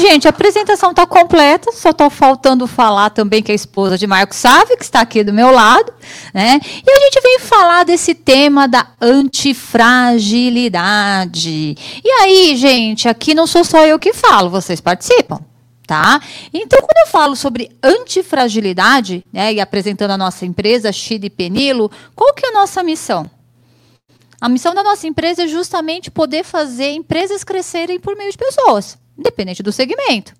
Gente, a apresentação está completa, só estou faltando falar também que a esposa de Marco Sávio, que está aqui do meu lado, né? E a gente vem falar desse tema da antifragilidade. E aí, gente, aqui não sou só eu que falo, vocês participam. Tá? Então, quando eu falo sobre antifragilidade, né, e apresentando a nossa empresa, Chile Penilo, qual que é a nossa missão? A missão da nossa empresa é justamente poder fazer empresas crescerem por meio de pessoas independente do segmento.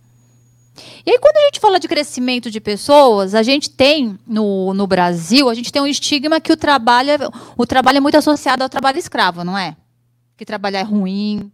E aí, quando a gente fala de crescimento de pessoas, a gente tem no, no Brasil, a gente tem um estigma que o trabalho, é, o trabalho é muito associado ao trabalho escravo, não é? Que trabalhar é ruim.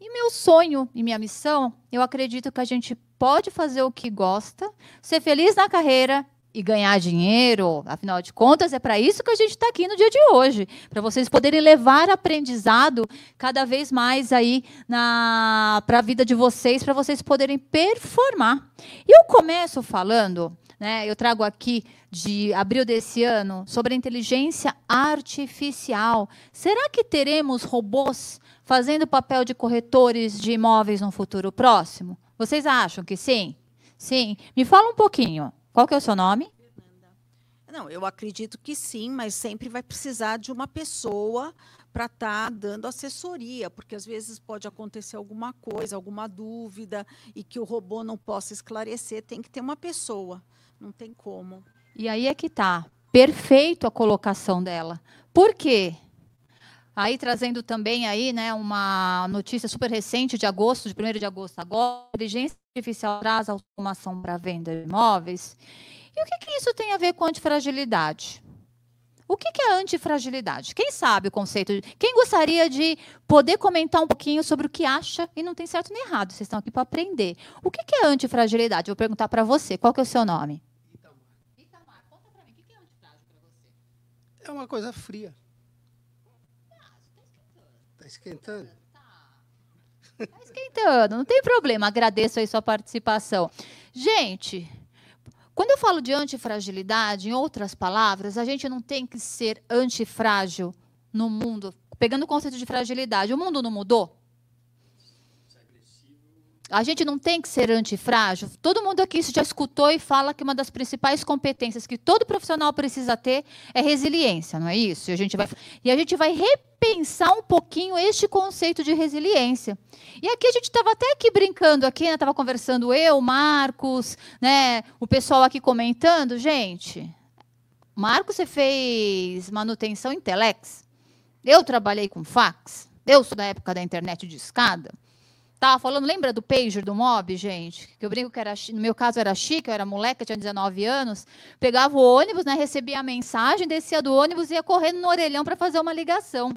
E meu sonho e minha missão, eu acredito que a gente pode fazer o que gosta, ser feliz na carreira e ganhar dinheiro. Afinal de contas, é para isso que a gente está aqui no dia de hoje, para vocês poderem levar aprendizado cada vez mais aí para a vida de vocês, para vocês poderem performar. E eu começo falando, né? Eu trago aqui de abril desse ano sobre a inteligência artificial. Será que teremos robôs fazendo papel de corretores de imóveis no futuro próximo? Vocês acham que sim? Sim. Me fala um pouquinho. Qual que é o seu nome? Não, eu acredito que sim, mas sempre vai precisar de uma pessoa para estar tá dando assessoria, porque às vezes pode acontecer alguma coisa, alguma dúvida e que o robô não possa esclarecer, tem que ter uma pessoa, não tem como. E aí é que tá, perfeito a colocação dela. Por quê? Aí trazendo também aí, né, uma notícia super recente de agosto, de 1 de agosto agora, a inteligência artificial traz automação para venda de imóveis. E o que, que isso tem a ver com antifragilidade? O que, que é antifragilidade? Quem sabe o conceito? De... Quem gostaria de poder comentar um pouquinho sobre o que acha e não tem certo nem errado? Vocês estão aqui para aprender. O que, que é antifragilidade? Vou perguntar para você. Qual que é o seu nome? Itamar. Itamar, conta para mim. O que é antifrágil para você? É uma coisa fria. Está esquentando? Está esquentando, não tem problema. Agradeço aí sua participação. Gente, quando eu falo de antifragilidade, em outras palavras, a gente não tem que ser antifrágil no mundo. Pegando o conceito de fragilidade, o mundo não mudou? A gente não tem que ser antifrágil. Todo mundo aqui já escutou e fala que uma das principais competências que todo profissional precisa ter é resiliência, não é isso? E a gente vai, e a gente vai repensar um pouquinho este conceito de resiliência. E aqui a gente estava até aqui brincando aqui, estava né? conversando eu, Marcos, né, o pessoal aqui comentando, gente. Marcos, você fez manutenção em telex. Eu trabalhei com fax. Eu sou da época da internet de escada. Tava falando, lembra do pager do mob, gente? Que eu brinco que era, no meu caso era chique, eu era moleca, tinha 19 anos. Pegava o ônibus, né, recebia a mensagem, descia do ônibus e ia correndo no orelhão para fazer uma ligação.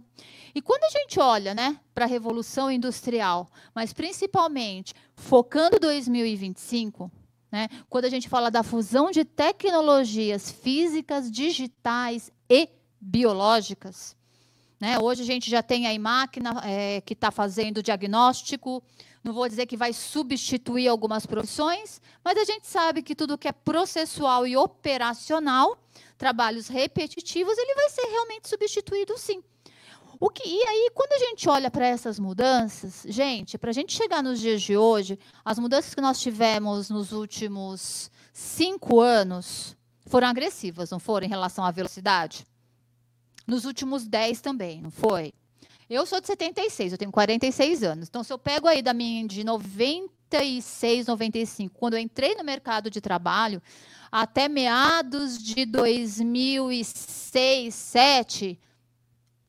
E quando a gente olha, né, para a revolução industrial, mas principalmente focando 2025, né, quando a gente fala da fusão de tecnologias físicas, digitais e biológicas, né? Hoje a gente já tem aí máquina é, que está fazendo diagnóstico. Não vou dizer que vai substituir algumas profissões, mas a gente sabe que tudo que é processual e operacional, trabalhos repetitivos, ele vai ser realmente substituído sim. O que, e aí, quando a gente olha para essas mudanças, gente, para a gente chegar nos dias de hoje, as mudanças que nós tivemos nos últimos cinco anos foram agressivas, não foram, em relação à velocidade? Nos últimos 10 também, não foi? Eu sou de 76, eu tenho 46 anos. Então, se eu pego aí da minha de 96, 95, quando eu entrei no mercado de trabalho, até meados de 2006, 2007,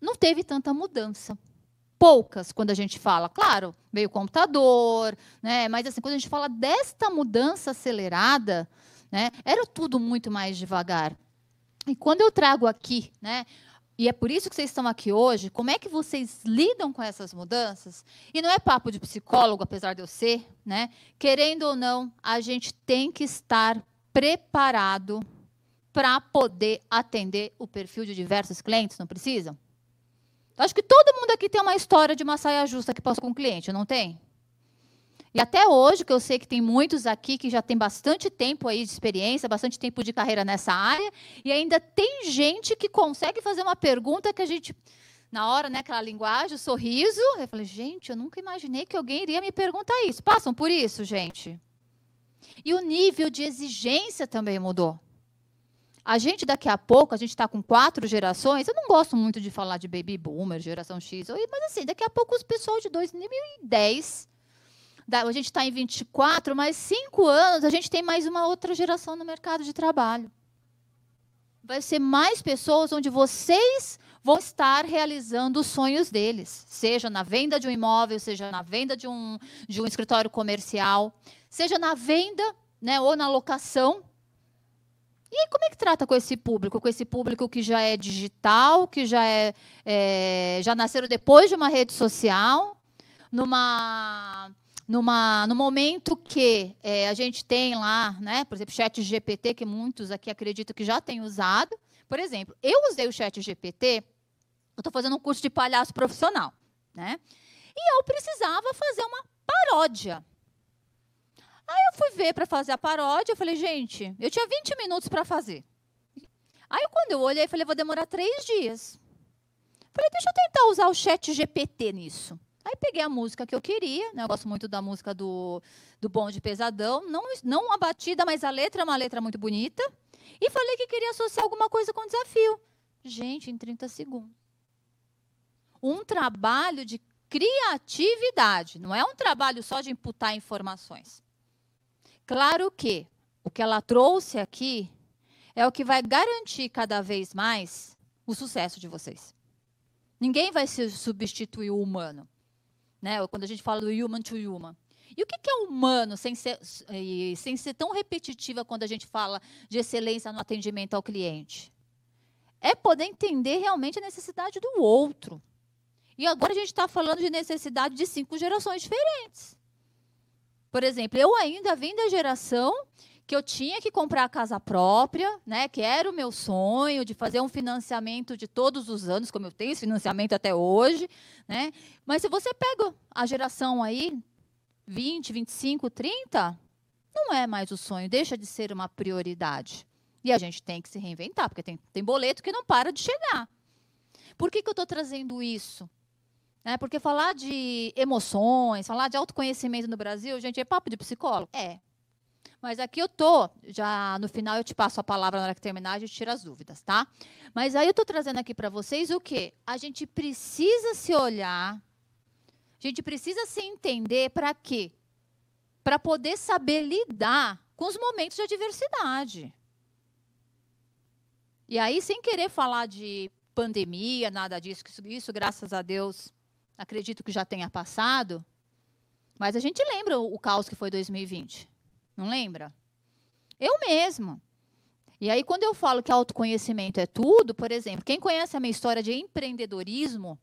não teve tanta mudança. Poucas, quando a gente fala. Claro, veio computador, né? mas assim, quando a gente fala desta mudança acelerada, né, era tudo muito mais devagar. E quando eu trago aqui né, e é por isso que vocês estão aqui hoje. Como é que vocês lidam com essas mudanças? E não é papo de psicólogo, apesar de eu ser, né? Querendo ou não, a gente tem que estar preparado para poder atender o perfil de diversos clientes, não precisam? Acho que todo mundo aqui tem uma história de uma saia justa que passou com um cliente, não tem? E até hoje, que eu sei que tem muitos aqui que já tem bastante tempo aí de experiência, bastante tempo de carreira nessa área, e ainda tem gente que consegue fazer uma pergunta que a gente na hora, né, aquela linguagem, o sorriso, eu falei, gente, eu nunca imaginei que alguém iria me perguntar isso. Passam por isso, gente? E o nível de exigência também mudou. A gente, daqui a pouco, a gente está com quatro gerações. Eu não gosto muito de falar de baby boomer, geração X, mas assim, daqui a pouco os pessoal de 2010. A gente está em 24, mais cinco anos, a gente tem mais uma outra geração no mercado de trabalho. Vai ser mais pessoas onde vocês vão estar realizando os sonhos deles, seja na venda de um imóvel, seja na venda de um, de um escritório comercial, seja na venda né, ou na locação e como é que trata com esse público? Com esse público que já é digital, que já é, é já nasceram depois de uma rede social, numa numa, no momento que é, a gente tem lá, né, por exemplo, chat GPT, que muitos aqui acreditam que já têm usado. Por exemplo, eu usei o chat GPT, eu estou fazendo um curso de palhaço profissional, né? E eu precisava fazer uma paródia Aí eu fui ver para fazer a paródia, eu falei, gente, eu tinha 20 minutos para fazer. Aí quando eu olhei, eu falei, vou demorar três dias. Falei, deixa eu tentar usar o chat GPT nisso. Aí peguei a música que eu queria, né? Eu gosto muito da música do, do Bom de Pesadão. Não, não a batida, mas a letra é uma letra muito bonita. E falei que queria associar alguma coisa com desafio. Gente, em 30 segundos. Um trabalho de criatividade. Não é um trabalho só de imputar informações. Claro que o que ela trouxe aqui é o que vai garantir cada vez mais o sucesso de vocês. Ninguém vai se substituir o humano. Né? Quando a gente fala do human to human. E o que é humano, sem ser, sem ser tão repetitiva quando a gente fala de excelência no atendimento ao cliente? É poder entender realmente a necessidade do outro. E agora a gente está falando de necessidade de cinco gerações diferentes. Por exemplo, eu ainda vim da geração que eu tinha que comprar a casa própria, né? Que era o meu sonho de fazer um financiamento de todos os anos, como eu tenho esse financiamento até hoje, né? Mas se você pega a geração aí 20, 25, 30, não é mais o sonho, deixa de ser uma prioridade. E a gente tem que se reinventar, porque tem, tem boleto que não para de chegar. Por que, que eu estou trazendo isso? Né? Porque falar de emoções, falar de autoconhecimento no Brasil, gente, é papo de psicólogo? É. Mas aqui eu tô, já no final eu te passo a palavra na hora que terminar, a gente tira as dúvidas, tá? Mas aí eu tô trazendo aqui para vocês o quê? A gente precisa se olhar, a gente precisa se entender para quê? Para poder saber lidar com os momentos de adversidade. E aí, sem querer falar de pandemia, nada disso, isso, graças a Deus, acredito que já tenha passado, mas a gente lembra o caos que foi 2020. Não lembra? Eu mesmo. E aí, quando eu falo que autoconhecimento é tudo, por exemplo, quem conhece a minha história de empreendedorismo,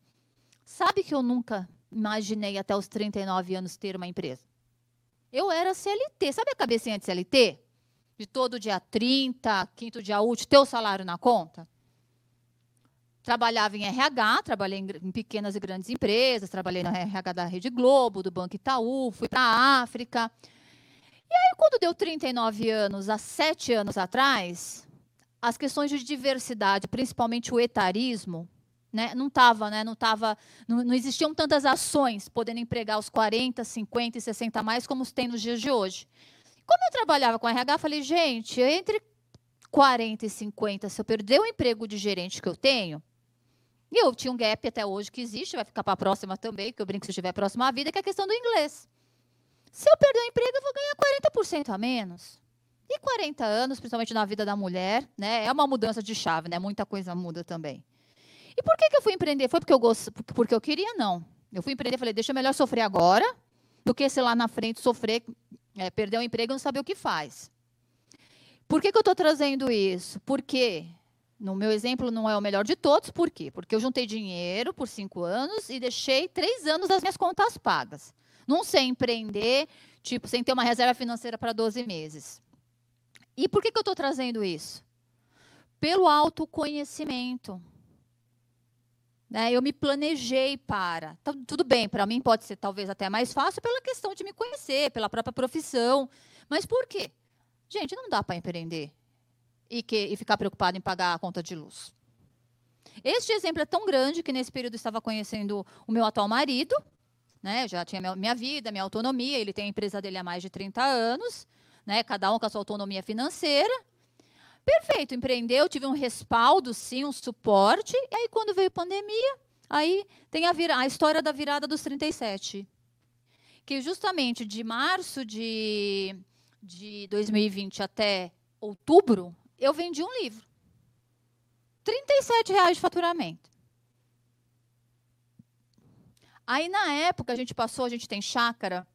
sabe que eu nunca imaginei até os 39 anos ter uma empresa. Eu era CLT. Sabe a cabecinha de CLT? De todo dia 30, quinto dia útil, ter o salário na conta? Trabalhava em RH, trabalhei em, pequenas e grandes empresas, trabalhei no RH da Rede Globo, do Banco Itaú, fui para a África. E aí, quando deu 39 anos, há sete anos atrás, as questões de diversidade, principalmente o etarismo, né, não estava, né, não, tava, não, não, existiam tantas ações podendo empregar os 40, 50 e 60 a mais como tem nos dias de hoje. Quando eu trabalhava com RH, falei, gente, entre 40 e 50, se eu perder o emprego de gerente que eu tenho, e eu tinha um gap até hoje que existe, vai ficar para a próxima também, porque eu brinco se estiver próxima à vida, que é a questão do inglês. Se eu perder o emprego, eu vou ganhar 40% a menos. E 40 anos, principalmente na vida da mulher, né? É uma mudança de chave, né? Muita coisa muda também. E por que, que eu fui empreender? Foi porque eu gosto, porque eu queria? Não. Eu fui empreender e falei, deixa eu melhor sofrer agora do que, sei lá, na frente sofrer, é, perder o emprego e não saber o que faz. Por que, que eu estou trazendo isso? Porque no meu exemplo, não é o melhor de todos, por quê? Porque eu juntei dinheiro por cinco anos e deixei três anos das minhas contas pagas. Não sei empreender, tipo, sem ter uma reserva financeira para 12 meses. E por que, que eu estou trazendo isso? Pelo autoconhecimento. Né? Eu me planejei para. Então, tudo bem, para mim pode ser talvez até mais fácil pela questão de me conhecer, pela própria profissão. Mas por quê? Gente, não dá para empreender e, que, e ficar preocupado em pagar a conta de luz. Este exemplo é tão grande que nesse período eu estava conhecendo o meu atual marido, né? já tinha minha, vida, minha autonomia, ele tem a empresa dele há mais de 30 anos, né? cada um com a sua autonomia financeira. Perfeito, empreendeu, tive um respaldo, sim, um suporte. E aí, quando veio a pandemia, aí tem a, a história da virada dos 37. Que justamente de março de, de 2020 até outubro, eu vendi um livro. 37 reais de faturamento. Aí, na época, a gente passou, a gente tem chácara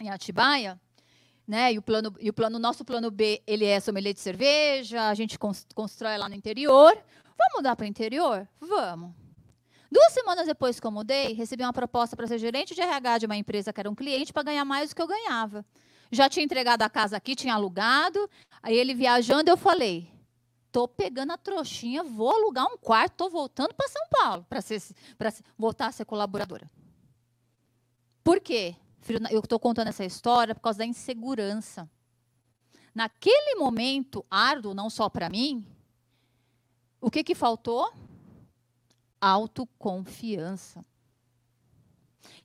em Atibaia, né? E o plano, e o plano, nosso plano B, ele é sommelier de cerveja, a gente constrói lá no interior. Vamos mudar para o interior? Vamos. Duas semanas depois que eu mudei, recebi uma proposta para ser gerente de RH de uma empresa que era um cliente para ganhar mais do que eu ganhava. Já tinha entregado a casa aqui, tinha alugado. Aí ele viajando, eu falei: tô pegando a trouxinha, vou alugar um quarto, tô voltando para São Paulo para voltar a ser colaboradora. Por quê? Eu estou contando essa história por causa da insegurança. Naquele momento árduo, não só para mim, o que, que faltou? Autoconfiança.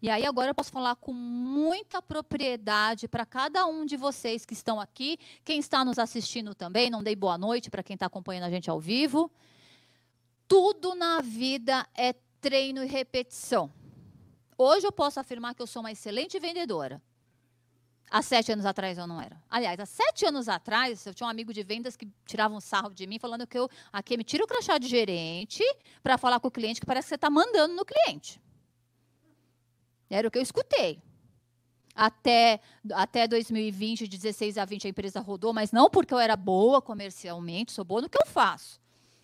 E aí agora eu posso falar com muita propriedade para cada um de vocês que estão aqui, quem está nos assistindo também, não dei boa noite para quem está acompanhando a gente ao vivo. Tudo na vida é treino e repetição. Hoje eu posso afirmar que eu sou uma excelente vendedora. Há sete anos atrás eu não era. Aliás, há sete anos atrás, eu tinha um amigo de vendas que tirava um sarro de mim, falando que eu aqui me tira o crachá de gerente para falar com o cliente, que parece que você está mandando no cliente. Era o que eu escutei. Até, até 2020, de 16 a 20, a empresa rodou, mas não porque eu era boa comercialmente, sou boa no que eu faço.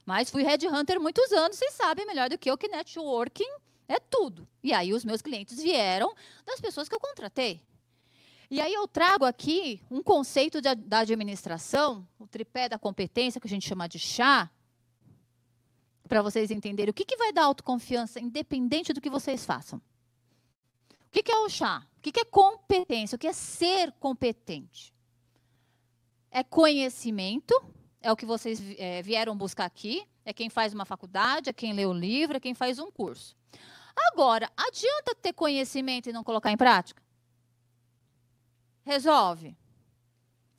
Mas fui headhunter muitos anos, vocês sabem melhor do que eu que networking é tudo. E aí os meus clientes vieram das pessoas que eu contratei. E aí eu trago aqui um conceito de, da administração, o tripé da competência, que a gente chama de chá, para vocês entenderem o que, que vai dar autoconfiança, independente do que vocês façam. O que, é o chá? O que, é competência? O que é ser competente? É conhecimento, é o que vocês é, vieram buscar aqui, é quem faz uma faculdade, é quem lê o livro, é quem faz um curso. Agora, adianta ter conhecimento e não colocar em prática? Resolve.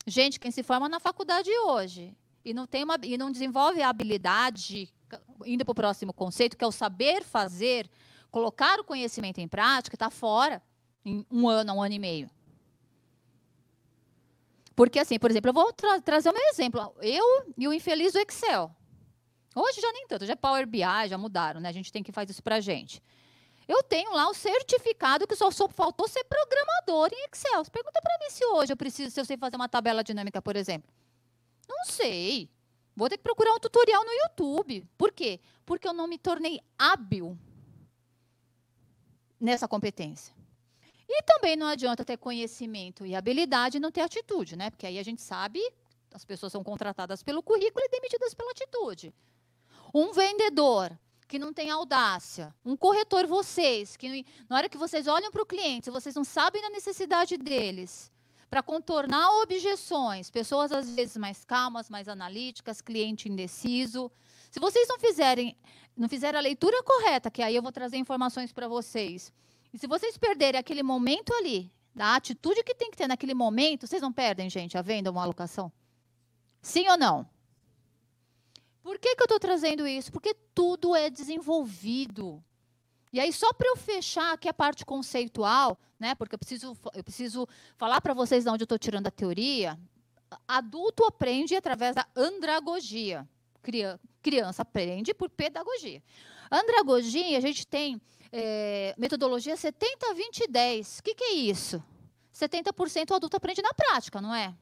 Gente, quem se forma na faculdade hoje e não, tem uma, e não desenvolve a habilidade, indo para o próximo conceito, que é o saber fazer, colocar o conhecimento em prática, está fora em um ano, um ano e meio. Porque, assim, por exemplo, eu vou tra trazer o meu exemplo. Eu e o infeliz do Excel. Hoje já nem tanto, já é Power BI, já mudaram, né? A gente tem que fazer isso para a gente. Eu tenho lá o certificado que só, só faltou ser programador em Excel. Você pergunta para mim se hoje eu preciso, se eu sei fazer uma tabela dinâmica, por exemplo. Não sei. Vou ter que procurar um tutorial no YouTube. Por quê? Porque eu não me tornei hábil nessa competência. E também não adianta ter conhecimento e habilidade e não ter atitude, né? Porque aí a gente sabe, as pessoas são contratadas pelo currículo e demitidas pela atitude. Um vendedor que não tem audácia, um corretor vocês, que na hora que vocês olham para o cliente, vocês não sabem da necessidade deles, para contornar objeções, pessoas às vezes mais calmas, mais analíticas, cliente indeciso. Se vocês não fizerem, não fizerem a leitura correta, que aí eu vou trazer informações para vocês, e se vocês perderem aquele momento ali, da atitude que tem que ter naquele momento, vocês não perdem, gente, a venda ou uma alocação? Sim ou não? Por que, que eu estou trazendo isso? Porque tudo é desenvolvido. E aí, só para eu fechar aqui a parte conceitual, né, porque eu preciso, eu preciso falar para vocês de onde eu estou tirando a teoria, adulto aprende através da andragogia. Criança aprende por pedagogia. Andragogia, a gente tem é, metodologia 70, 20 10. O que, que é isso? 70% o adulto aprende na prática, não é?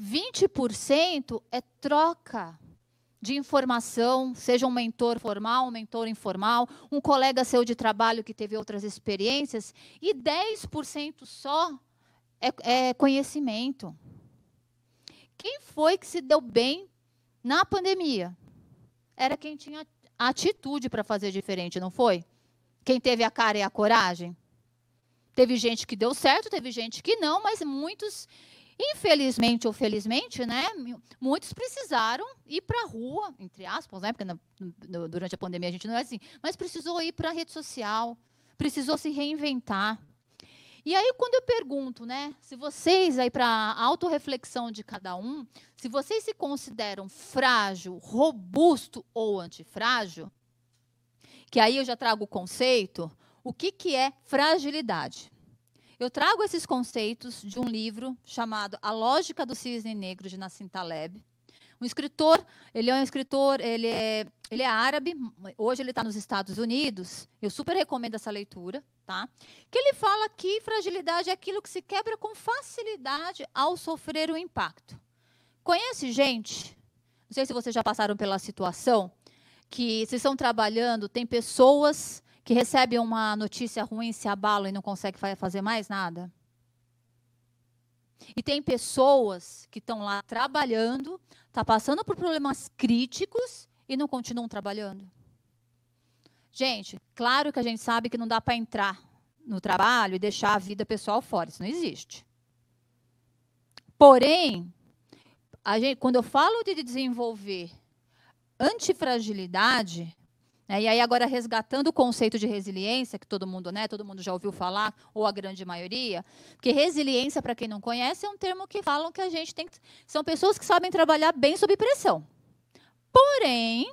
20% é troca de informação, seja um mentor formal, um mentor informal, um colega seu de trabalho que teve outras experiências, e 10% só é, é conhecimento. Quem foi que se deu bem na pandemia? Era quem tinha atitude para fazer diferente, não foi? Quem teve a cara e a coragem? Teve gente que deu certo, teve gente que não, mas muitos, infelizmente ou felizmente, né, muitos precisaram ir para a rua, entre aspas, né, porque na, durante a pandemia a gente não é assim, mas precisou ir para a rede social, precisou se reinventar. E aí, quando eu pergunto, né, se vocês, aí para a autorreflexão de cada um, se vocês se consideram frágil, robusto ou antifrágil, que aí eu já trago o conceito, o que, que é fragilidade? Eu trago esses conceitos de um livro chamado A Lógica do Cisne Negro, de Nassim Taleb. Um escritor, ele é um escritor, ele é, ele é árabe, hoje ele está nos Estados Unidos. Eu super recomendo essa leitura, tá? Que ele fala que fragilidade é aquilo que se quebra com facilidade ao sofrer o impacto. Conhece gente? Não sei se vocês já passaram pela situação que se estão trabalhando, tem pessoas que recebem uma notícia ruim, se abalam e não conseguem fazer mais nada? E tem pessoas que estão lá trabalhando, tá passando por problemas críticos e não continuam trabalhando. Gente, claro que a gente sabe que não dá para entrar no trabalho e deixar a vida pessoal fora, isso não existe. Porém, gente, quando eu falo de desenvolver antifragilidade, e aí agora resgatando o conceito de resiliência, que todo mundo, né, todo mundo já ouviu falar, ou a grande maioria, porque resiliência, para quem não conhece, é um termo que falam que a gente tem que, são pessoas que sabem trabalhar bem sob pressão. Porém,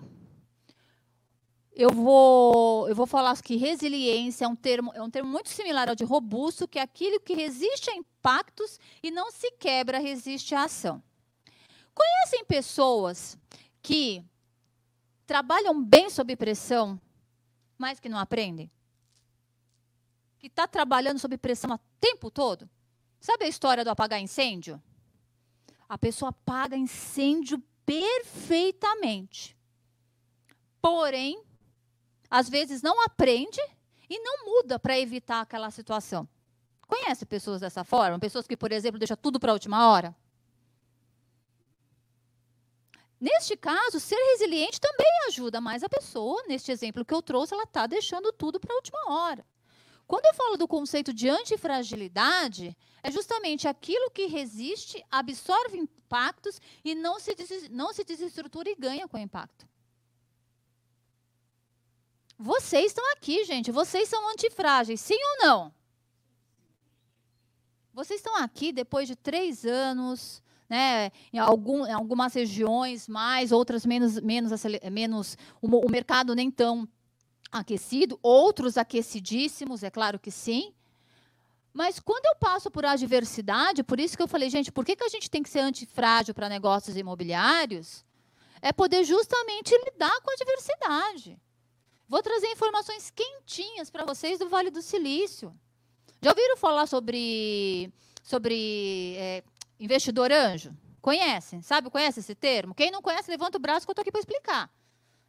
eu vou, eu vou falar que resiliência é um termo, é um termo muito similar ao de robusto, que é aquilo que resiste a impactos e não se quebra, resiste à ação. Conhecem pessoas que trabalham bem sob pressão, mas que não aprendem? Que está trabalhando sob pressão o tempo todo? Sabe a história do apagar incêndio? A pessoa apaga incêndio perfeitamente. Porém, às vezes não aprende e não muda para evitar aquela situação. Conhece pessoas dessa forma? Pessoas que, por exemplo, deixam tudo para a última hora? Neste caso, ser resiliente também ajuda, mas a pessoa, neste exemplo que eu trouxe, ela está deixando tudo para a última hora. Quando eu falo do conceito de antifragilidade, é justamente aquilo que resiste, absorve impactos e não se, não se desestrutura e ganha com o impacto. Vocês estão aqui, gente. Vocês são antifrágeis, sim ou não? Vocês estão aqui depois de três anos né, em, algum, em algumas regiões mais, outras menos, menos, menos o, o mercado nem tão aquecido, outros aquecidíssimos, é claro que sim. Mas quando eu passo por adversidade, por isso que eu falei, gente, por que, que a gente tem que ser antifrágil para negócios imobiliários? É poder justamente lidar com a adversidade. Vou trazer informações quentinhas para vocês do Vale do Silício. Já ouviram falar sobre, sobre é, Investidor anjo? Conhecem? Sabe, conhece esse termo? Quem não conhece, levanta o braço que eu estou aqui para explicar.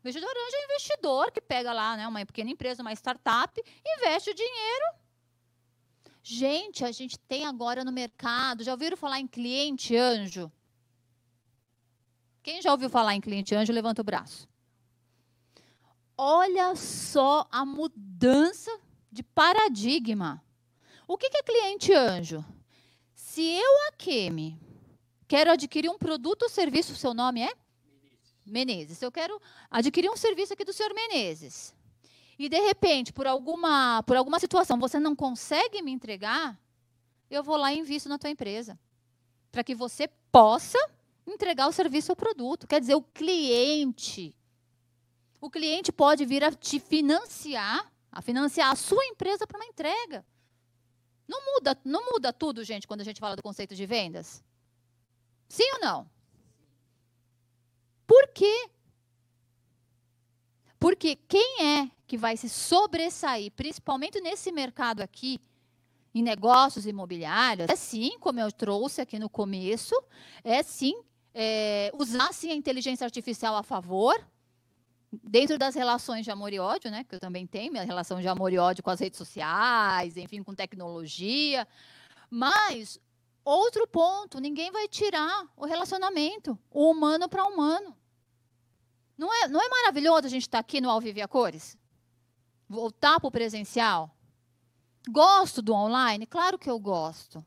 Investidor anjo é investidor que pega lá né, uma pequena empresa, uma startup, investe o dinheiro. Gente, a gente tem agora no mercado, já ouviram falar em cliente anjo? Quem já ouviu falar em cliente anjo, levanta o braço. Olha só a mudança de paradigma. O que é cliente anjo? Se eu, Akemi, quero adquirir um produto ou serviço, seu nome é? Menezes. Menezes. Eu quero adquirir um serviço aqui do senhor Menezes. E, de repente, por alguma, por alguma situação, você não consegue me entregar, eu vou lá e invisto na tua empresa. Para que você possa entregar o serviço ou produto. Quer dizer, o cliente. O cliente pode vir a te financiar, a financiar a sua empresa para uma entrega. Não muda, não muda tudo, gente, quando a gente fala do conceito de vendas? Sim ou não? Por quê? Porque quem é que vai se sobressair, principalmente nesse mercado aqui, em negócios imobiliários, é sim, como eu trouxe aqui no começo, é sim é, usar sim a inteligência artificial a favor, Dentro das relações de amor e ódio, né, que eu também tenho, minha relação de amor e ódio com as redes sociais, enfim, com tecnologia. Mas, outro ponto, ninguém vai tirar o relacionamento, o humano para humano. Não é, não é maravilhoso a gente estar tá aqui no Ao Vive a Cores? Voltar para o presencial? Gosto do online? Claro que eu gosto.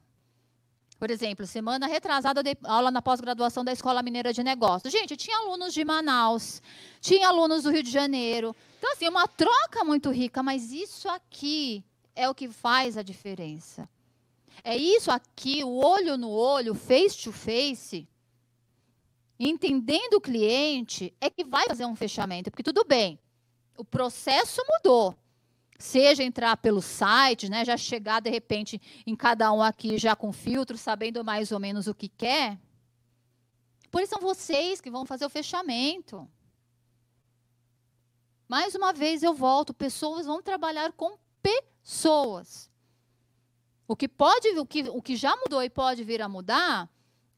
Por exemplo, semana retrasada dei aula na pós-graduação da Escola Mineira de Negócios. Gente, tinha alunos de Manaus, tinha alunos do Rio de Janeiro. Então, assim, uma troca muito rica, mas isso aqui é o que faz a diferença. É isso aqui, o olho no olho, face to face, entendendo o cliente, é que vai fazer um fechamento. Porque tudo bem, o processo mudou seja entrar pelo site, né, já chegar de repente em cada um aqui já com filtro, sabendo mais ou menos o que quer. Por isso são vocês que vão fazer o fechamento. Mais uma vez eu volto, pessoas vão trabalhar com pessoas. O que pode, o que, o que já mudou e pode vir a mudar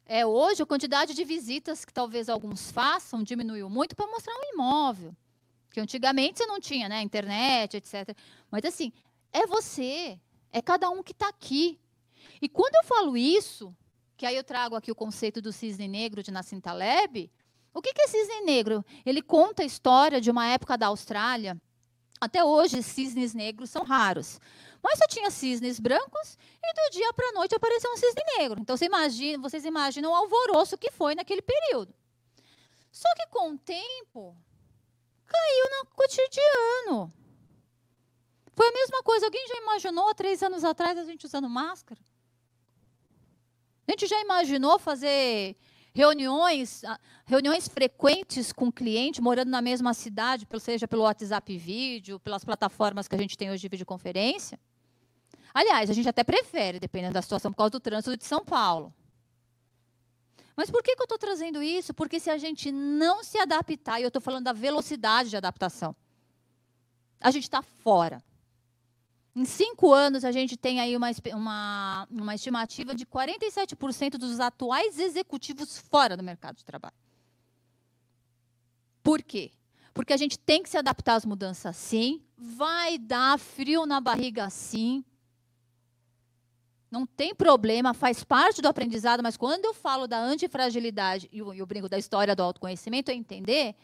é hoje a quantidade de visitas que talvez alguns façam diminuiu muito para mostrar um imóvel. Que antigamente você não tinha, né? Internet, etc. Mas assim, é você, é cada um que está aqui. E quando eu falo isso, que aí eu trago aqui o conceito do cisne negro de Nassim Taleb, o que é cisne negro? Ele conta a história de uma época da Austrália. Até hoje, cisnes negros são raros. Mas só tinha cisnes brancos e do dia para a noite apareceu um cisne negro. Então você imagina, vocês imaginam o alvoroço que foi naquele período. Só que com o tempo, caiu no cotidiano. Foi a mesma coisa. Alguém já imaginou há três anos atrás a gente usando máscara? A gente já imaginou fazer reuniões, reuniões frequentes com cliente, morando na mesma cidade, seja pelo WhatsApp vídeo, pelas plataformas que a gente tem hoje de videoconferência? Aliás, a gente até prefere, dependendo da situação, por causa do trânsito de São Paulo. Mas por que, que eu estou trazendo isso? Porque se a gente não se adaptar, e eu estou falando da velocidade de adaptação, a gente está fora. Em cinco anos, a gente tem aí uma, uma, uma estimativa de 47% dos atuais executivos fora do mercado de trabalho. Por quê? Porque a gente tem que se adaptar às mudanças sim, vai dar frio na barriga sim, não tem problema, faz parte do aprendizado, mas quando eu falo da antifragilidade e o, brinco da história do autoconhecimento, é entender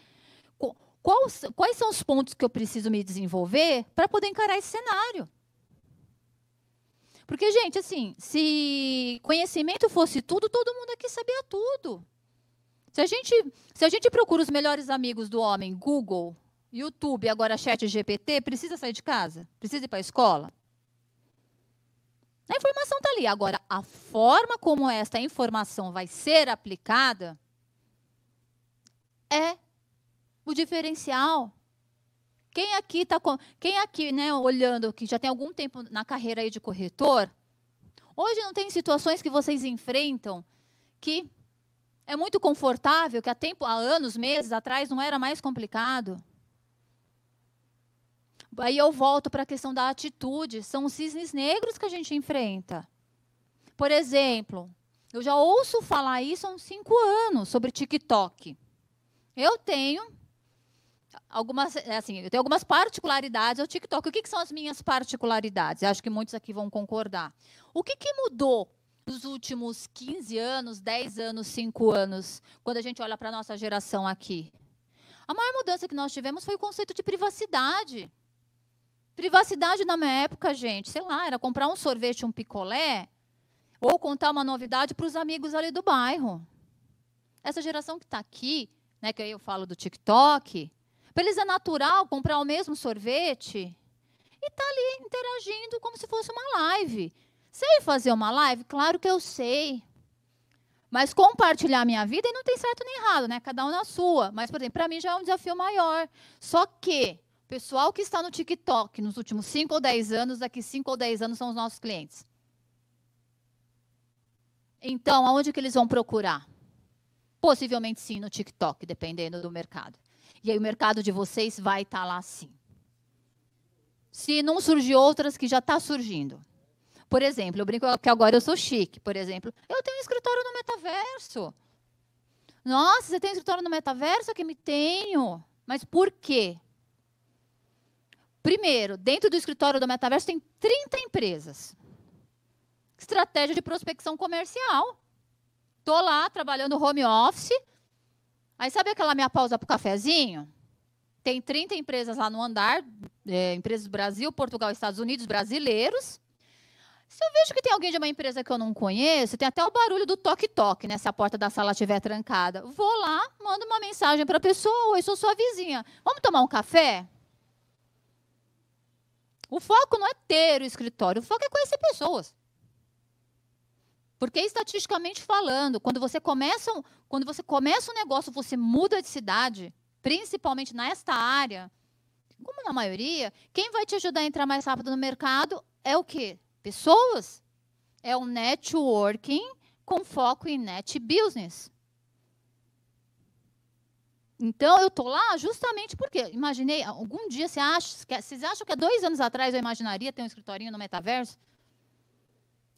quais, são os pontos que eu preciso me desenvolver para poder encarar esse cenário. Porque, gente, assim, se conhecimento fosse tudo, todo mundo aqui sabia tudo. Se a gente, se a gente procura os melhores amigos do homem, Google, YouTube, agora Chat GPT, precisa sair de casa? Precisa ir para a escola? A informação está ali. Agora, a forma como esta informação vai ser aplicada é o diferencial. Quem aqui está quem aqui, né, olhando que já tem algum tempo na carreira aí de corretor, hoje não tem situações que vocês enfrentam que é muito confortável, que há tempo, há anos, meses atrás não era mais complicado. Aí eu volto para a questão da atitude. São os cisnes negros que a gente enfrenta. Por exemplo, eu já ouço falar isso há uns cinco anos sobre TikTok. Eu tenho algumas, assim, eu tenho algumas particularidades ao TikTok. O que, que são as minhas particularidades? Acho que muitos aqui vão concordar. O que, que mudou nos últimos 15 anos, 10 anos, 5 anos, quando a gente olha para a nossa geração aqui? A maior mudança que nós tivemos foi o conceito de privacidade. Privacidade na minha época, gente, sei lá, era comprar um sorvete, um picolé, ou contar uma novidade para os amigos ali do bairro. Essa geração que está aqui, né, que aí eu falo do TikTok, para eles é natural comprar o mesmo sorvete e tá ali interagindo como se fosse uma live. Sei fazer uma live? Claro que eu sei. Mas compartilhar minha vida não tem certo nem errado, né? Cada um na sua. Mas, por exemplo, para mim já é um desafio maior. Só que pessoal que está no TikTok nos últimos 5 ou 10 anos, daqui 5 ou 10 anos são os nossos clientes. Então, aonde que eles vão procurar? Possivelmente sim no TikTok, dependendo do mercado. E aí o mercado de vocês vai estar tá lá sim. Se não surgir outras que já está surgindo. Por exemplo, eu brinco que agora eu sou chique. Por exemplo, eu tenho um escritório no metaverso. Nossa, você tem um escritório no metaverso? Que me tenho. Mas por quê? Primeiro, dentro do escritório do metaverso tem 30 empresas. Estratégia de prospecção comercial. Estou lá trabalhando home office. Aí sabe aquela minha pausa para o cafezinho? Tem 30 empresas lá no andar, é, empresas do Brasil, Portugal, Estados Unidos, brasileiros. Se eu vejo que tem alguém de uma empresa que eu não conheço, tem até o barulho do toque-toque, né? Se a porta da sala estiver trancada. Vou lá, mando uma mensagem para a pessoa: Oi, sou sua vizinha. Vamos tomar um café? O foco não é ter o escritório, o foco é conhecer pessoas. Porque estatisticamente falando, quando você começa, quando você começa um negócio, você muda de cidade, principalmente nesta área, como na maioria, quem vai te ajudar a entrar mais rápido no mercado é o quê? Pessoas. É o networking com foco em net business. Então, eu estou lá justamente porque, imaginei, algum dia você acha, vocês acham que há dois anos atrás eu imaginaria ter um escritorinho no metaverso?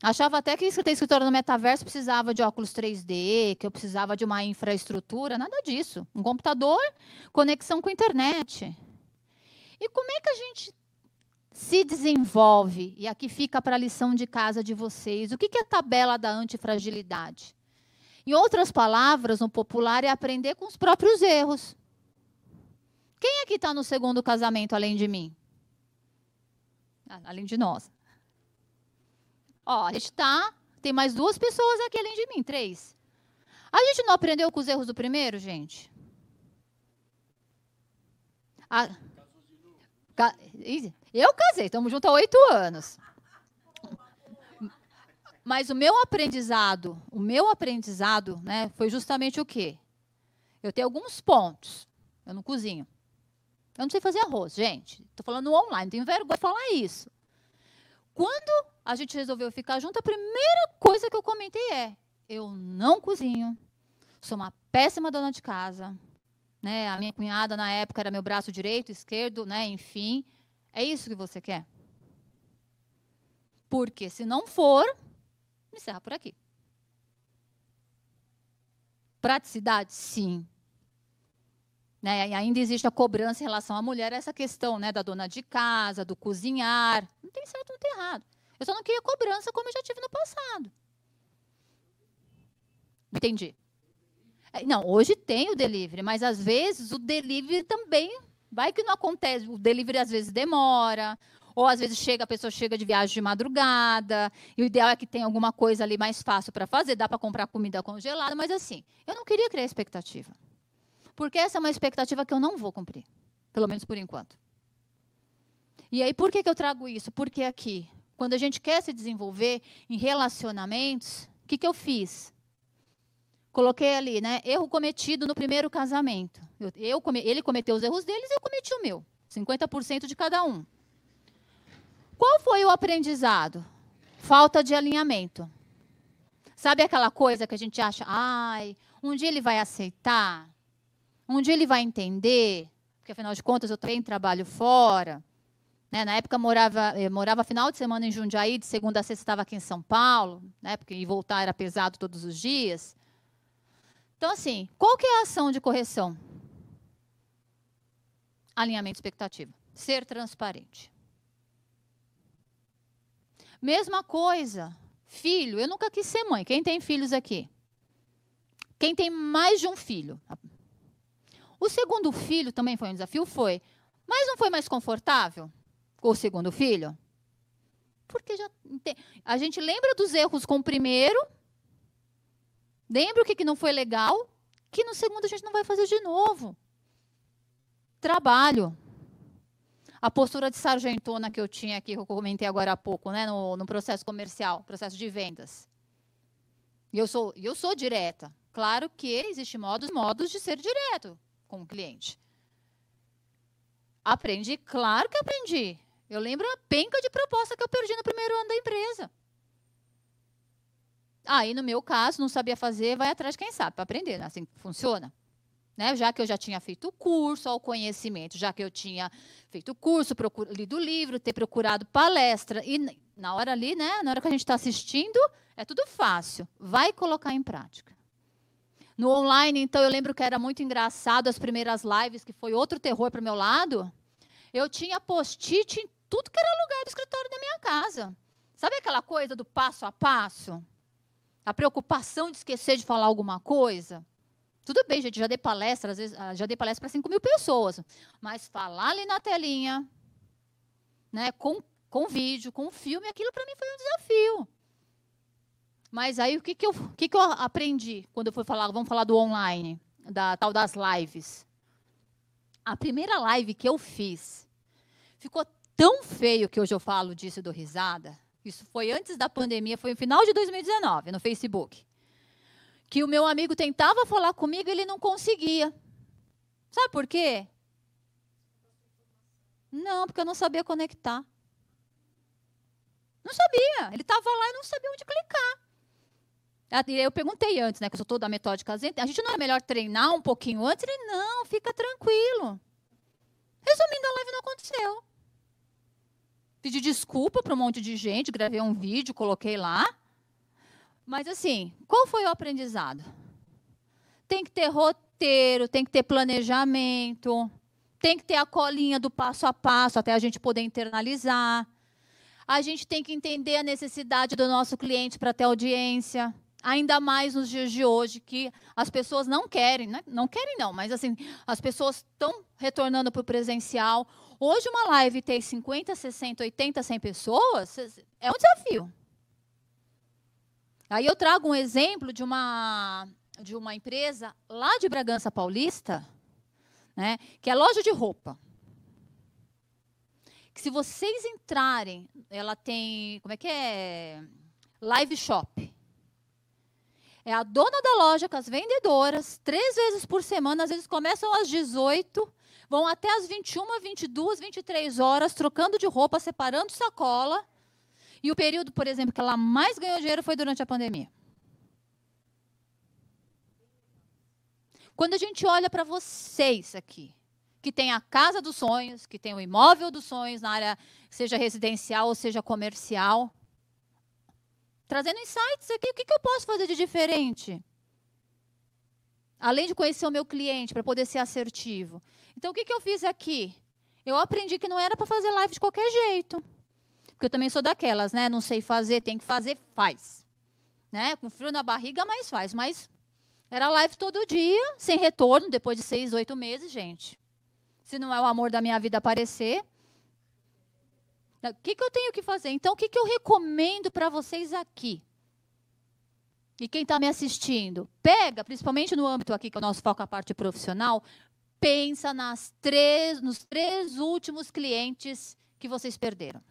Achava até que ter escritório no metaverso precisava de óculos 3D, que eu precisava de uma infraestrutura, nada disso. Um computador, conexão com a internet. E como é que a gente se desenvolve? E aqui fica para a lição de casa de vocês. O que é a tabela da antifragilidade? Em outras palavras, no popular, é aprender com os próprios erros. Quem aqui está no segundo casamento além de mim? Ah, além de nós. Ó, a gente está. Tem mais duas pessoas aqui além de mim, três. A gente não aprendeu com os erros do primeiro, gente? A, eu casei, estamos juntos há oito anos. Mas o meu aprendizado, o meu aprendizado, né, foi justamente o quê? Eu tenho alguns pontos. Eu não cozinho. Eu não sei fazer arroz, gente. Estou falando online, tenho vergonha de falar isso. Quando a gente resolveu ficar junto, a primeira coisa que eu comentei é: eu não cozinho, sou uma péssima dona de casa. Né? A minha cunhada, na época, era meu braço direito, esquerdo, né? enfim. É isso que você quer? Porque se não for, encerra por aqui. Praticidade? Sim. Né? E ainda existe a cobrança em relação à mulher, essa questão né, da dona de casa, do cozinhar. Não tem certo, não tem errado. Eu só não queria cobrança como eu já tive no passado. Entendi. É, não, hoje tem o delivery, mas às vezes o delivery também vai que não acontece. O delivery às vezes demora, ou às vezes chega, a pessoa chega de viagem de madrugada, e o ideal é que tenha alguma coisa ali mais fácil para fazer, dá para comprar comida congelada, mas assim, eu não queria criar expectativa. Porque essa é uma expectativa que eu não vou cumprir, pelo menos por enquanto. E aí, por que, que eu trago isso? Porque aqui, quando a gente quer se desenvolver em relacionamentos, o que, que eu fiz? Coloquei ali, né? Erro cometido no primeiro casamento. Eu, eu, ele cometeu os erros deles, eu cometi o meu. 50% de cada um. Qual foi o aprendizado? Falta de alinhamento. Sabe aquela coisa que a gente acha, ai, um dia ele vai aceitar, um dia ele vai entender, porque afinal de contas eu também trabalho fora. Né? Na época morava, morava final de semana em Jundiaí, de segunda a sexta estava aqui em São Paulo, né? porque ir voltar era pesado todos os dias. Então, assim, qual que é a ação de correção? Alinhamento expectativa. Ser transparente. Mesma coisa. Filho, eu nunca quis ser mãe. Quem tem filhos aqui? Quem tem mais de um filho? O segundo filho também foi um desafio? Foi. Mas não foi mais confortável? O segundo filho? Porque já a gente lembra dos erros com o primeiro, lembra o que, que não foi legal, que no segundo a gente não vai fazer de novo. Trabalho a postura de sargentona que eu tinha aqui, que eu comentei agora há pouco, né, no, no processo comercial, processo de vendas. E eu sou, eu sou direta. Claro que existem modos, modos de ser direto com o cliente. Aprendi, claro que aprendi. Eu lembro a penca de proposta que eu perdi no primeiro ano da empresa. Aí, no meu caso, não sabia fazer, vai atrás de quem sabe, para aprender. Né? Assim funciona. Né? Já que eu já tinha feito o curso, ao conhecimento, já que eu tinha feito o curso, lido o livro, ter procurado palestra, e na hora ali, né, na hora que a gente está assistindo, é tudo fácil. Vai colocar em prática. No online, então, eu lembro que era muito engraçado as primeiras lives, que foi outro terror para o meu lado. Eu tinha post-it em tudo que era lugar do escritório da minha casa. Sabe aquela coisa do passo a passo? A preocupação de esquecer de falar alguma coisa? Tudo bem, gente, já dei palestra, às vezes, ah, já dei palestra para 5 mil pessoas. Mas falar ali na telinha, né, com, com vídeo, com filme, aquilo para mim foi um desafio. Mas aí o que, que, eu, o que, que eu aprendi quando eu fui falar, vamos falar do online, da tal das lives. A primeira live que eu fiz ficou tão feio que hoje eu falo disso dou risada. Isso foi antes da pandemia, foi no final de 2019, no Facebook. Que o meu amigo tentava falar comigo e ele não conseguia. Sabe por quê? Não, porque eu não sabia conectar. Não sabia. Ele estava lá e não sabia onde clicar. Eu perguntei antes, né, que eu sou toda metódica. A gente não é melhor treinar um pouquinho antes? Ele, não, fica tranquilo. Resumindo, a live não aconteceu. Pedi desculpa para um monte de gente, gravei um vídeo, coloquei lá. Mas assim, qual foi o aprendizado? Tem que ter roteiro, tem que ter planejamento, tem que ter a colinha do passo a passo até a gente poder internalizar. A gente tem que entender a necessidade do nosso cliente para ter audiência. Ainda mais nos dias de hoje, que as pessoas não querem, né? não querem não, mas assim, as pessoas estão retornando para o presencial. Hoje uma live ter 50, 60, 80, 100 pessoas é um desafio. Aí eu trago um exemplo de uma, de uma empresa lá de Bragança Paulista, né, que é loja de roupa. Que se vocês entrarem, ela tem, como é que é? Live shop. É a dona da loja com as vendedoras, três vezes por semana, às vezes começam às 18, vão até às 21, 22, 23 horas, trocando de roupa, separando sacola. E o período, por exemplo, que ela mais ganhou dinheiro foi durante a pandemia. Quando a gente olha para vocês aqui, que tem a casa dos sonhos, que tem o imóvel dos sonhos na área, seja residencial ou seja comercial, trazendo insights aqui. O que, eu posso fazer de diferente? Além de conhecer o meu cliente, para poder ser assertivo. Então, o que eu fiz aqui? Eu aprendi que não era para fazer live de qualquer jeito. Porque eu também sou daquelas, né? Não sei fazer, tem que fazer, faz. Né? Com frio na barriga, mas faz. Mas era live todo dia, sem retorno, depois de seis, oito meses, gente. Se não é o amor da minha vida aparecer, o que, que eu tenho que fazer? Então, o que, que eu recomendo para vocês aqui? E quem está me assistindo, pega, principalmente no âmbito aqui, que é o nosso foco a parte profissional, pensa nas três, nos três últimos clientes que vocês perderam.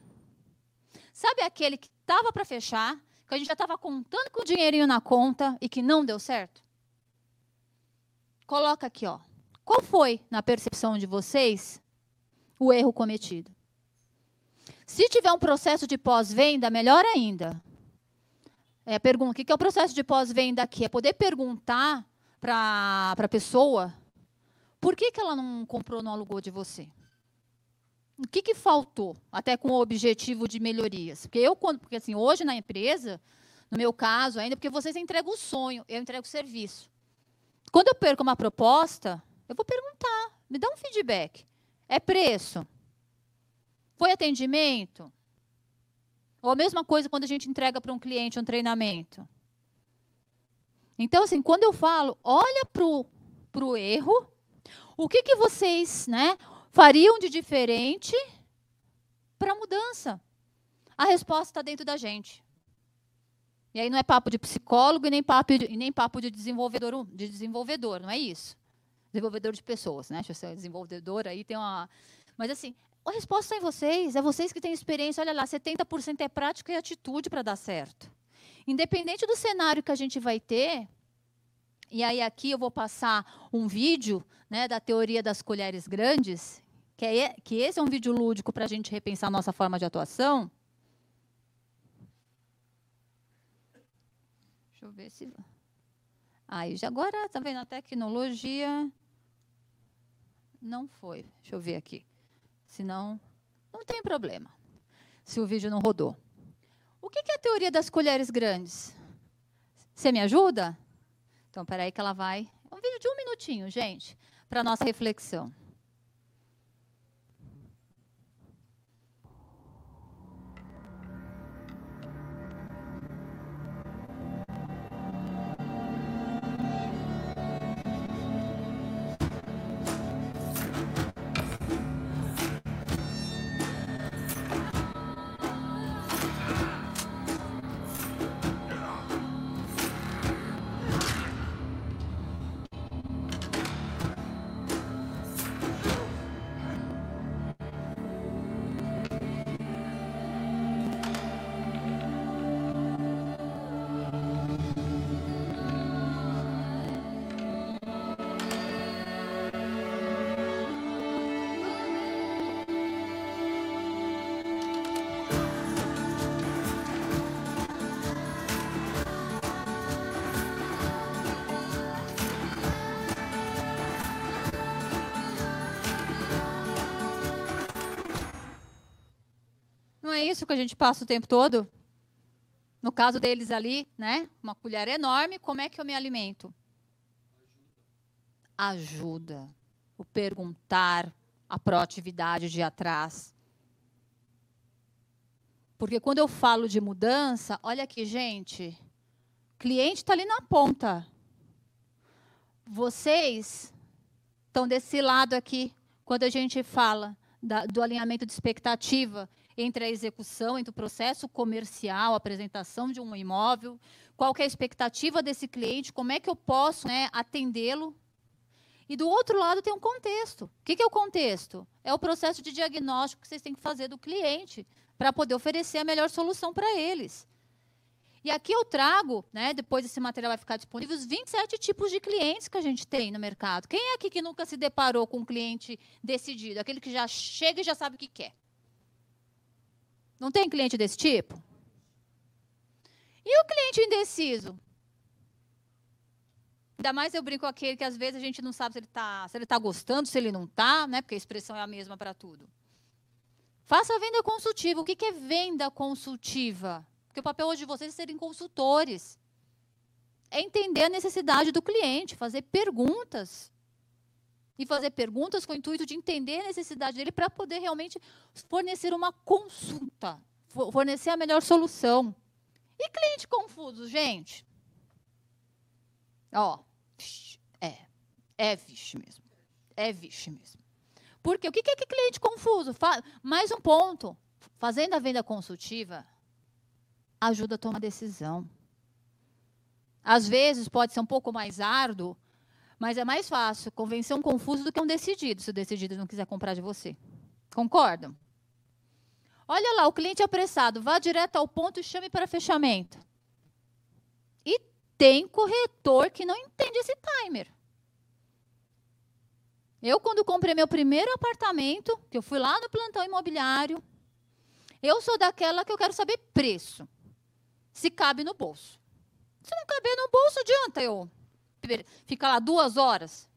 Sabe aquele que estava para fechar, que a gente já estava contando com o dinheirinho na conta e que não deu certo? Coloca aqui, ó. Qual foi, na percepção de vocês, o erro cometido? Se tiver um processo de pós-venda, melhor ainda. É, pergunta, o que é o processo de pós-venda aqui? É poder perguntar para a pessoa por que, que ela não comprou, não alugou de você. O que, que faltou, até com o objetivo de melhorias? Porque eu, porque assim, hoje na empresa, no meu caso ainda, porque vocês entregam o sonho, eu entrego o serviço. Quando eu perco uma proposta, eu vou perguntar, me dá um feedback. É preço? Foi atendimento? Ou a mesma coisa quando a gente entrega para um cliente um treinamento. Então, assim, quando eu falo, olha para o erro, o que, que vocês né, fariam de diferente para a mudança? A resposta está dentro da gente. E aí não é papo de psicólogo e nem papo de, nem papo de desenvolvedor, de desenvolvedor, não é isso? Desenvolvedor de pessoas, né? Deixa eu ser desenvolvedor aí tem uma. Mas assim, a resposta é em vocês, é vocês que têm experiência. Olha lá, 70% é prática e atitude para dar certo. Independente do cenário que a gente vai ter, e aí aqui eu vou passar um vídeo né, da teoria das colheres grandes, que, é, que esse é um vídeo lúdico para a gente repensar nossa forma de atuação. Deixa eu ver se. Aí, já agora, está vendo a tecnologia? Não foi. Deixa eu ver aqui. Senão, não tem problema. Se o vídeo não rodou. O que é a teoria das colheres grandes? Você me ajuda? Então, peraí que ela vai. Um vídeo de um minutinho, gente, para nossa reflexão. Que a gente passa o tempo todo? No caso deles ali, né? Uma colher enorme, como é que eu me alimento? Ajuda. O perguntar, a proatividade de atrás. Porque quando eu falo de mudança, olha aqui, gente, cliente está ali na ponta. Vocês estão desse lado aqui, quando a gente fala da, do alinhamento de expectativa entre a execução, entre o processo comercial, a apresentação de um imóvel, qual é a expectativa desse cliente, como é que eu posso né, atendê-lo. E do outro lado tem um contexto. O que, que é o contexto? É o processo de diagnóstico que vocês têm que fazer do cliente para poder oferecer a melhor solução para eles. E aqui eu trago, né, depois esse material vai ficar disponível, os 27 tipos de clientes que a gente tem no mercado. Quem é aqui que nunca se deparou com um cliente decidido? Aquele que já chega e já sabe o que quer. Não tem cliente desse tipo? E o cliente indeciso? Ainda mais eu brinco com aquele que às vezes a gente não sabe se ele está tá gostando, se ele não está, né? porque a expressão é a mesma para tudo. Faça a venda consultiva. O que é venda consultiva? Porque o papel hoje de vocês é serem consultores. É entender a necessidade do cliente, fazer perguntas. E fazer perguntas com o intuito de entender a necessidade dele para poder realmente fornecer uma consulta, fornecer a melhor solução. E cliente confuso, gente? Ó, é, é vixe mesmo. É vixe mesmo. Porque o que é que cliente confuso? Mais um ponto. Fazendo a venda consultiva ajuda a tomar decisão. Às vezes pode ser um pouco mais árduo, mas é mais fácil convencer um confuso do que um decidido, se o decidido não quiser comprar de você. Concordam? Olha lá, o cliente apressado, vá direto ao ponto e chame para fechamento. E tem corretor que não entende esse timer. Eu, quando comprei meu primeiro apartamento, que eu fui lá no plantão imobiliário, eu sou daquela que eu quero saber preço. Se cabe no bolso. Se não caber no bolso, adianta eu ficar lá duas horas.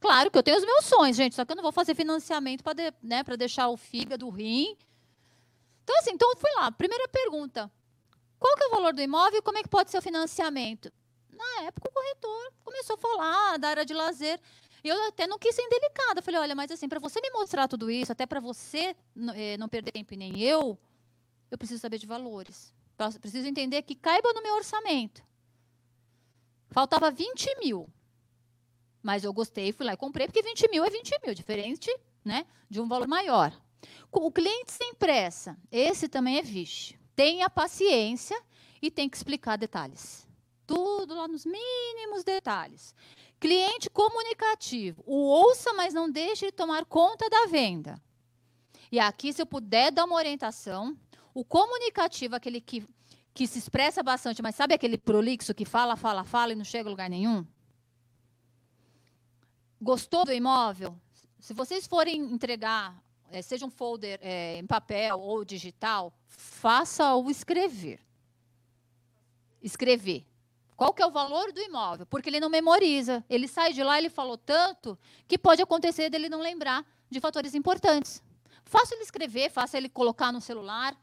Claro que eu tenho os meus sonhos, gente, só que eu não vou fazer financiamento para de, né, deixar o fígado, o rim. Então, assim, então fui lá. Primeira pergunta. Qual que é o valor do imóvel e como é que pode ser o financiamento? Na época, o corretor começou a falar da área de lazer. E eu até não quis ser indelicada. Falei, olha, mas assim, para você me mostrar tudo isso, até para você eh, não perder tempo e nem eu, eu preciso saber de valores. Preciso entender que caiba no meu orçamento. Faltava 20 mil. Mas eu gostei, fui lá e comprei, porque 20 mil é 20 mil, diferente né, de um valor maior. O cliente sem pressa, esse também é vixe. Tenha paciência e tem que explicar detalhes. Tudo lá nos mínimos detalhes. Cliente comunicativo. O ouça, mas não deixe de tomar conta da venda. E aqui, se eu puder dar uma orientação, o comunicativo, aquele que, que se expressa bastante, mas sabe aquele prolixo que fala, fala, fala e não chega a lugar nenhum? Gostou do imóvel? Se vocês forem entregar, é, seja um folder é, em papel ou digital, faça-o escrever. Escrever. Qual que é o valor do imóvel? Porque ele não memoriza. Ele sai de lá, ele falou tanto que pode acontecer dele não lembrar de fatores importantes. Faça ele escrever, faça ele colocar no celular.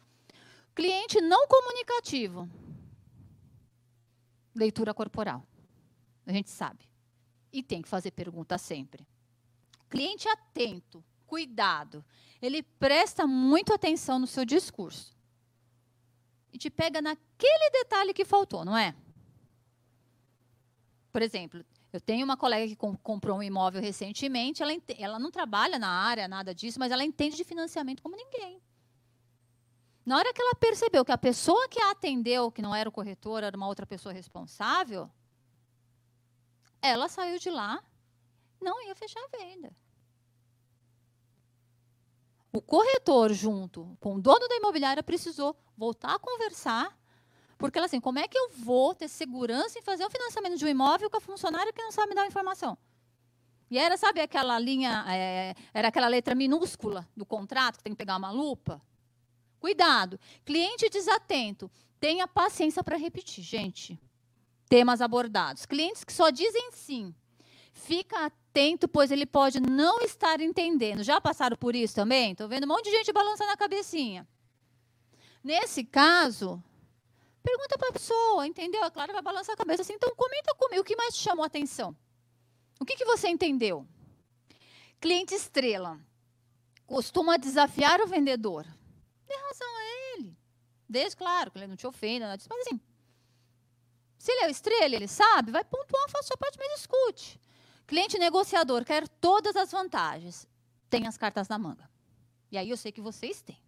Cliente não comunicativo. Leitura corporal. A gente sabe. E tem que fazer pergunta sempre. Cliente atento, cuidado. Ele presta muito atenção no seu discurso. E te pega naquele detalhe que faltou, não é? Por exemplo, eu tenho uma colega que comprou um imóvel recentemente, ela, ela não trabalha na área, nada disso, mas ela entende de financiamento como ninguém. Na hora que ela percebeu que a pessoa que a atendeu, que não era o corretor, era uma outra pessoa responsável, ela saiu de lá, não ia fechar a venda. O corretor, junto com o dono da imobiliária, precisou voltar a conversar porque ela assim, como é que eu vou ter segurança em fazer o financiamento de um imóvel com a funcionária que não sabe me dar informação? E era, sabe, aquela linha, é, era aquela letra minúscula do contrato que tem que pegar uma lupa? Cuidado. Cliente desatento. Tenha paciência para repetir, gente. Temas abordados. Clientes que só dizem sim. Fica atento, pois ele pode não estar entendendo. Já passaram por isso também? Estou vendo um monte de gente balançando a cabecinha. Nesse caso, pergunta para a pessoa, entendeu? A Clara vai balançar a cabeça assim, então comenta comigo, o que mais te chamou a atenção? O que, que você entendeu? Cliente estrela costuma desafiar o vendedor. Dê razão a ele. Desde, claro, que ele não te ofenda, mas assim, se ele é estrela, ele sabe, vai pontuar, faz a sua parte, mas escute. Cliente negociador quer todas as vantagens. Tem as cartas na manga. E aí eu sei que vocês têm.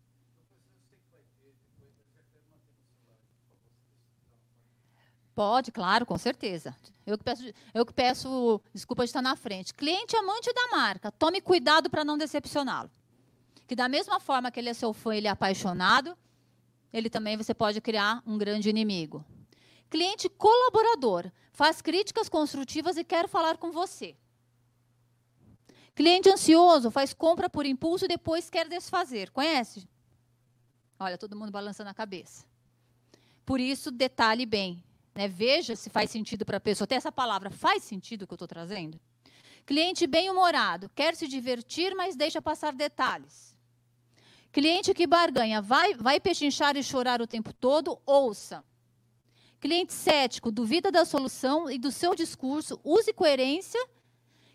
Pode, claro, com certeza. Eu que, peço, eu que peço desculpa de estar na frente. Cliente amante da marca, tome cuidado para não decepcioná-lo. Que da mesma forma que ele é seu fã, ele é apaixonado, ele também você pode criar um grande inimigo. Cliente colaborador, faz críticas construtivas e quer falar com você. Cliente ansioso, faz compra por impulso e depois quer desfazer. Conhece? Olha, todo mundo balançando a cabeça. Por isso, detalhe bem. Né? Veja se faz sentido para a pessoa. Até essa palavra faz sentido que eu estou trazendo? Cliente bem-humorado, quer se divertir, mas deixa passar detalhes. Cliente que barganha, vai, vai pechinchar e chorar o tempo todo, ouça. Cliente cético, duvida da solução e do seu discurso, use coerência.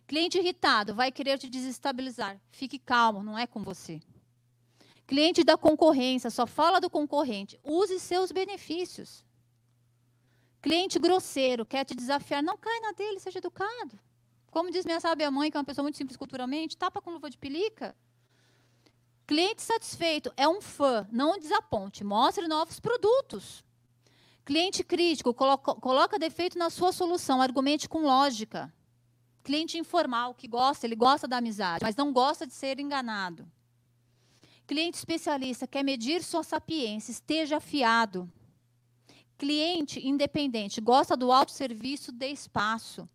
Cliente irritado, vai querer te desestabilizar. Fique calmo, não é com você. Cliente da concorrência, só fala do concorrente. Use seus benefícios. Cliente grosseiro, quer te desafiar, não cai na dele, seja educado. Como diz minha sábia mãe, que é uma pessoa muito simples culturalmente, tapa com luva de pelica. Cliente satisfeito é um fã, não desaponte, mostre novos produtos. Cliente crítico, coloca, coloca defeito na sua solução, argumente com lógica. Cliente informal, que gosta, ele gosta da amizade, mas não gosta de ser enganado. Cliente especialista, quer medir sua sapiência, esteja afiado. Cliente independente gosta do autosserviço de espaço.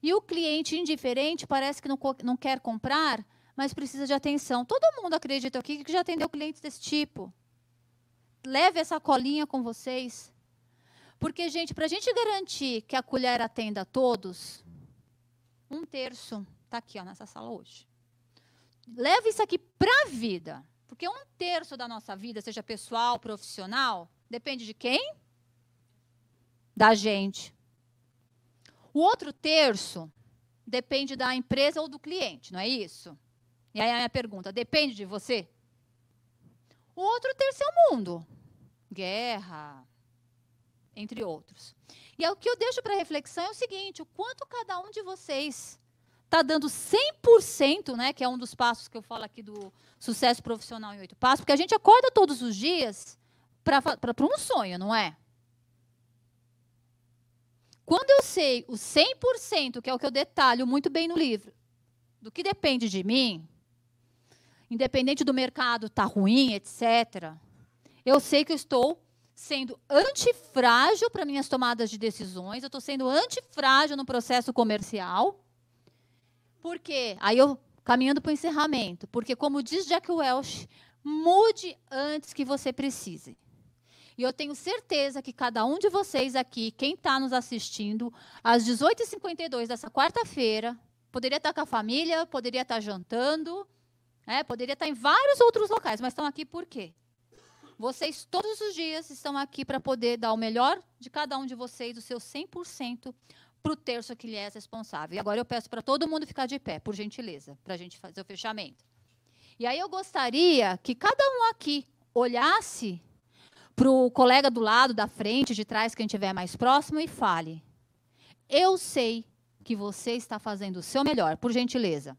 E o cliente indiferente parece que não, não quer comprar, mas precisa de atenção. Todo mundo acredita aqui que já atendeu clientes desse tipo. Leve essa colinha com vocês. Porque, gente, para a gente garantir que a colher atenda a todos, um terço está aqui ó, nessa sala hoje. Leve isso aqui para a vida. Porque um terço da nossa vida, seja pessoal, profissional, depende de quem? da gente. O outro terço depende da empresa ou do cliente, não é isso? E aí a minha pergunta: depende de você? O outro terço é o mundo. Guerra, entre outros. E é o que eu deixo para reflexão é o seguinte: o quanto cada um de vocês está dando 100%, né, que é um dos passos que eu falo aqui do sucesso profissional em oito passos, porque a gente acorda todos os dias para um sonho, não é? Quando eu sei o 100%, que é o que eu detalho muito bem no livro, do que depende de mim, independente do mercado estar tá ruim, etc., eu sei que eu estou sendo antifrágil para minhas tomadas de decisões, eu estou sendo antifrágil no processo comercial. Por quê? Aí eu caminhando para o encerramento, porque como diz Jack Welch, mude antes que você precise. E eu tenho certeza que cada um de vocês aqui, quem está nos assistindo, às 18h52 dessa quarta-feira, poderia estar tá com a família, poderia estar tá jantando, né, poderia estar em vários outros locais, mas estão aqui por quê? Vocês todos os dias estão aqui para poder dar o melhor de cada um de vocês, o seu 100% para o terço que lhe é responsável. E agora eu peço para todo mundo ficar de pé, por gentileza, para a gente fazer o fechamento. E aí eu gostaria que cada um aqui olhasse para o colega do lado, da frente, de trás, quem estiver mais próximo, e fale: Eu sei que você está fazendo o seu melhor, por gentileza.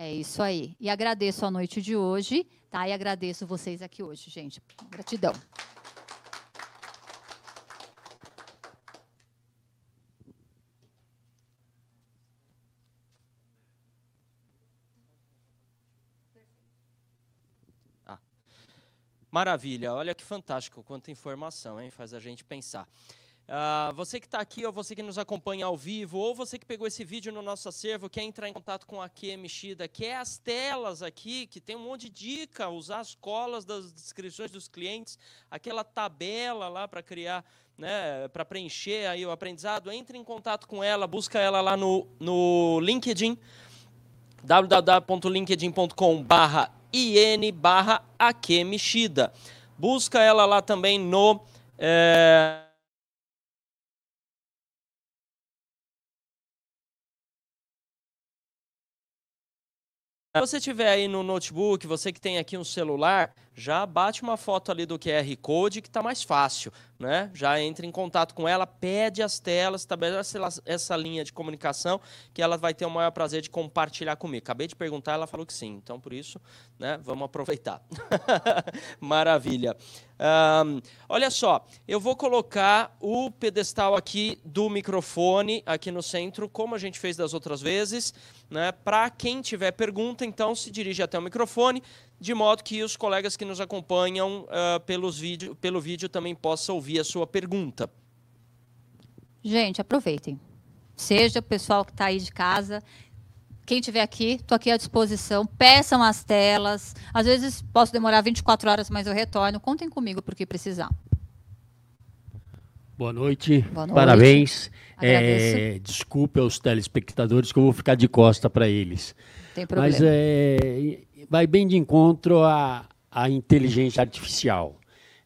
É isso aí. E agradeço a noite de hoje, tá? E agradeço vocês aqui hoje, gente. Gratidão. Maravilha, olha que fantástico, quanta informação, hein? Faz a gente pensar. Uh, você que está aqui, ou você que nos acompanha ao vivo, ou você que pegou esse vídeo no nosso acervo, quer entrar em contato com a QMXida, quer as telas aqui, que tem um monte de dica, usar as colas das descrições dos clientes, aquela tabela lá para criar, né, para preencher aí o aprendizado, entre em contato com ela, busca ela lá no, no LinkedIn, www.linkedin.com barra in barra Busca ela lá também no... É, você tiver aí no notebook, você que tem aqui um celular, já bate uma foto ali do QR Code que está mais fácil, né? Já entra em contato com ela, pede as telas, estabelece essa linha de comunicação que ela vai ter o maior prazer de compartilhar comigo. Acabei de perguntar, ela falou que sim. Então, por isso, né, vamos aproveitar. Maravilha. Um, olha só, eu vou colocar o pedestal aqui do microfone aqui no centro, como a gente fez das outras vezes. Né? Para quem tiver pergunta, então se dirige até o microfone, de modo que os colegas que nos acompanham uh, pelos vídeo, pelo vídeo também possam ouvir a sua pergunta. Gente, aproveitem. Seja o pessoal que está aí de casa, quem estiver aqui, estou aqui à disposição. Peçam as telas. Às vezes posso demorar 24 horas, mas eu retorno. Contem comigo por que precisar. Boa noite. Boa noite. Parabéns. É, desculpe aos telespectadores que eu vou ficar de costa para eles. Tem problema. Mas é, vai bem de encontro à, à inteligência artificial.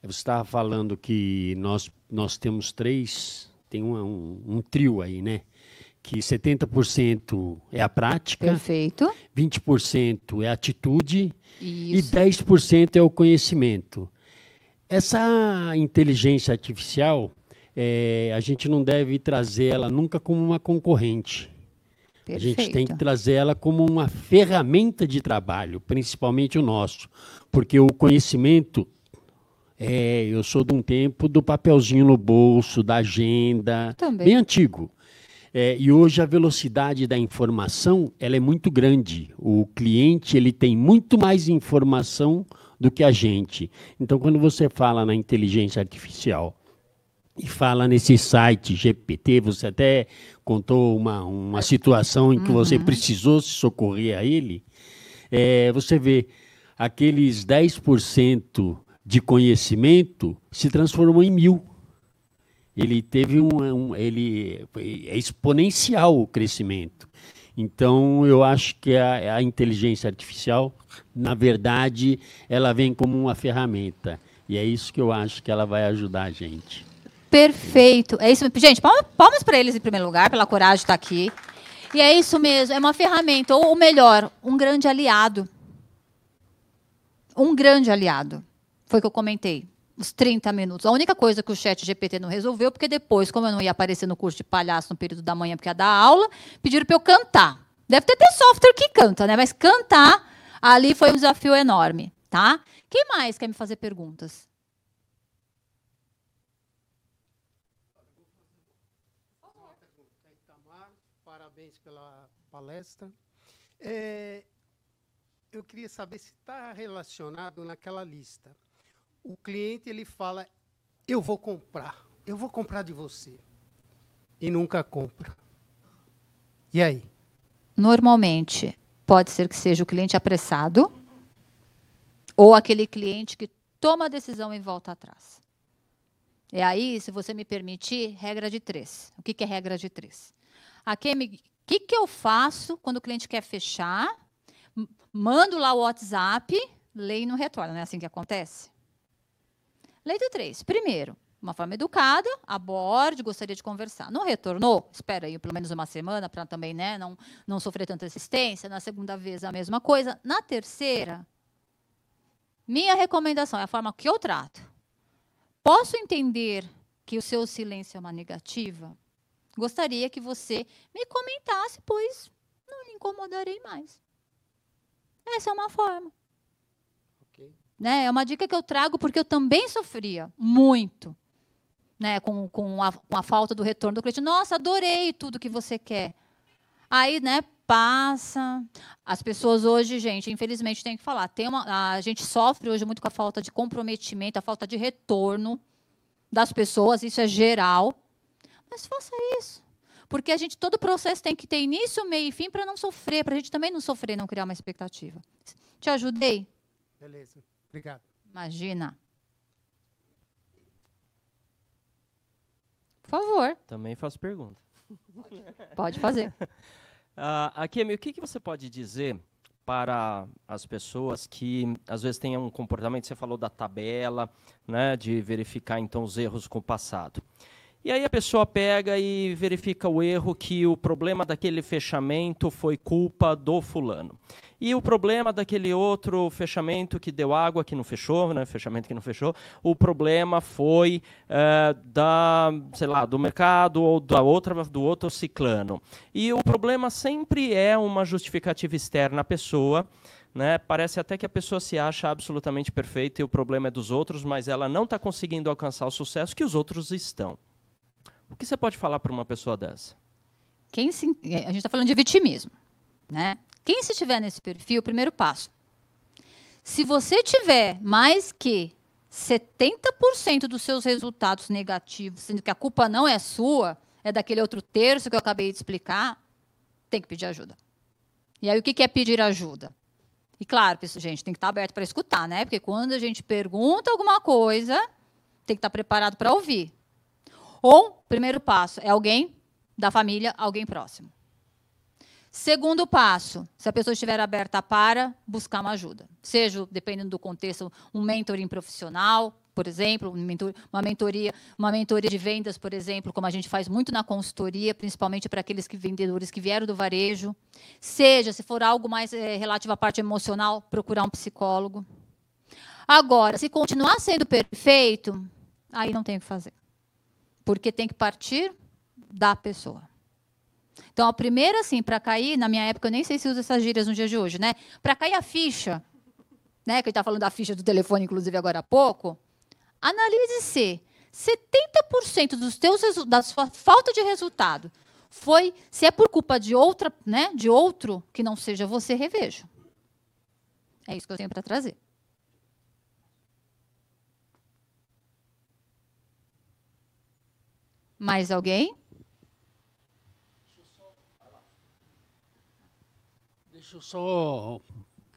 Você estava falando que nós, nós temos três, tem um, um, um trio aí, né? Que 70% é a prática, Perfeito. 20% é a atitude Isso. e 10% é o conhecimento. Essa inteligência artificial, é, a gente não deve trazer ela nunca como uma concorrente. Perfeito. A gente tem que trazer ela como uma ferramenta de trabalho, principalmente o nosso, porque o conhecimento é, eu sou de um tempo do papelzinho no bolso, da agenda, Também. bem antigo. É, e hoje a velocidade da informação ela é muito grande. O cliente ele tem muito mais informação do que a gente. Então, quando você fala na inteligência artificial e fala nesse site GPT, você até contou uma, uma situação em que uhum. você precisou se socorrer a ele, é, você vê aqueles 10% de conhecimento se transformou em mil. Ele teve um, um, ele é exponencial o crescimento. Então eu acho que a, a inteligência artificial, na verdade, ela vem como uma ferramenta e é isso que eu acho que ela vai ajudar a gente. Perfeito. É isso. Gente, palmas para eles em primeiro lugar, pela coragem de estar aqui. E é isso mesmo, é uma ferramenta, ou melhor, um grande aliado. Um grande aliado. Foi o que eu comentei. Os 30 minutos. A única coisa que o chat GPT não resolveu, porque depois, como eu não ia aparecer no curso de palhaço no período da manhã, porque ia dar aula, pediram para eu cantar. Deve ter, ter software que canta, né? Mas cantar ali foi um desafio enorme, tá? Quem mais quer me fazer perguntas? Palestra. É, eu queria saber se está relacionado naquela lista. O cliente ele fala: eu vou comprar, eu vou comprar de você, e nunca compra. E aí? Normalmente, pode ser que seja o cliente apressado ou aquele cliente que toma a decisão e volta atrás. E aí, se você me permitir, regra de três. O que, que é regra de três? A me o que, que eu faço quando o cliente quer fechar? Mando lá o WhatsApp, leio e não retorna, não é assim que acontece? Leito 3. Primeiro, uma forma educada, aborde, gostaria de conversar. Não retornou? Espera aí pelo menos uma semana para também né, não, não sofrer tanta assistência. Na segunda vez, a mesma coisa. Na terceira, minha recomendação é a forma que eu trato. Posso entender que o seu silêncio é uma negativa? Gostaria que você me comentasse, pois não lhe incomodarei mais. Essa é uma forma. Okay. Né? É uma dica que eu trago porque eu também sofria muito né? com, com, a, com a falta do retorno do cliente. Nossa, adorei tudo que você quer. Aí, né, passa. As pessoas hoje, gente, infelizmente tem que falar, tem uma, a gente sofre hoje muito com a falta de comprometimento, a falta de retorno das pessoas, isso é geral Mas faça isso. Porque a gente, todo processo tem que ter início, meio e fim para não sofrer, para a gente também não sofrer, não criar uma expectativa. Te ajudei? Beleza. Obrigado. Imagina. Por favor. Também faço pergunta. Pode fazer. uh, Akemi, o que, que você pode dizer para as pessoas que às vezes têm um comportamento, você falou da tabela, né, de verificar então os erros com o passado. E aí a pessoa pega e verifica o erro que o problema daquele fechamento foi culpa do fulano. E o problema daquele outro fechamento que deu água que não fechou, né, fechamento que não fechou, o problema foi é, da, sei lá, do mercado ou da outra do outro ciclano. E o problema sempre é uma justificativa externa à pessoa. Né? Parece até que a pessoa se acha absolutamente perfeita e o problema é dos outros, mas ela não está conseguindo alcançar o sucesso que os outros estão. O que você pode falar para uma pessoa dessa? Quem se, a gente está falando de vitimismo, né? Quem se estiver nesse perfil, primeiro passo. Se você tiver mais que 70% dos seus resultados negativos, sendo que a culpa não é sua, é daquele outro terço que eu acabei de explicar, tem que pedir ajuda. E aí, o que é pedir ajuda? E claro, gente, tem que estar aberto para escutar, né? Porque quando a gente pergunta alguma coisa, tem que estar preparado para ouvir. Ou, primeiro passo, é alguém da família, alguém próximo. Segundo passo, se a pessoa estiver aberta para buscar uma ajuda, seja, dependendo do contexto, um mentoring profissional, por exemplo, uma mentoria, uma mentoria de vendas, por exemplo, como a gente faz muito na consultoria, principalmente para aqueles que, vendedores que vieram do varejo. Seja, se for algo mais é, relativo à parte emocional, procurar um psicólogo. Agora, se continuar sendo perfeito, aí não tem o que fazer porque tem que partir da pessoa. Então, a primeira, assim, para cair, na minha época, eu nem sei se usa essas gírias no dia de hoje, né? Para cair a ficha, né? Que a gente está falando da ficha do telefone, inclusive, agora há pouco. Analise se 70% dos teus da sua falta de resultado foi se é por culpa de outra, né, de outro que não seja você, reveja. É isso que eu tenho para trazer. Mais alguém? Deixa eu só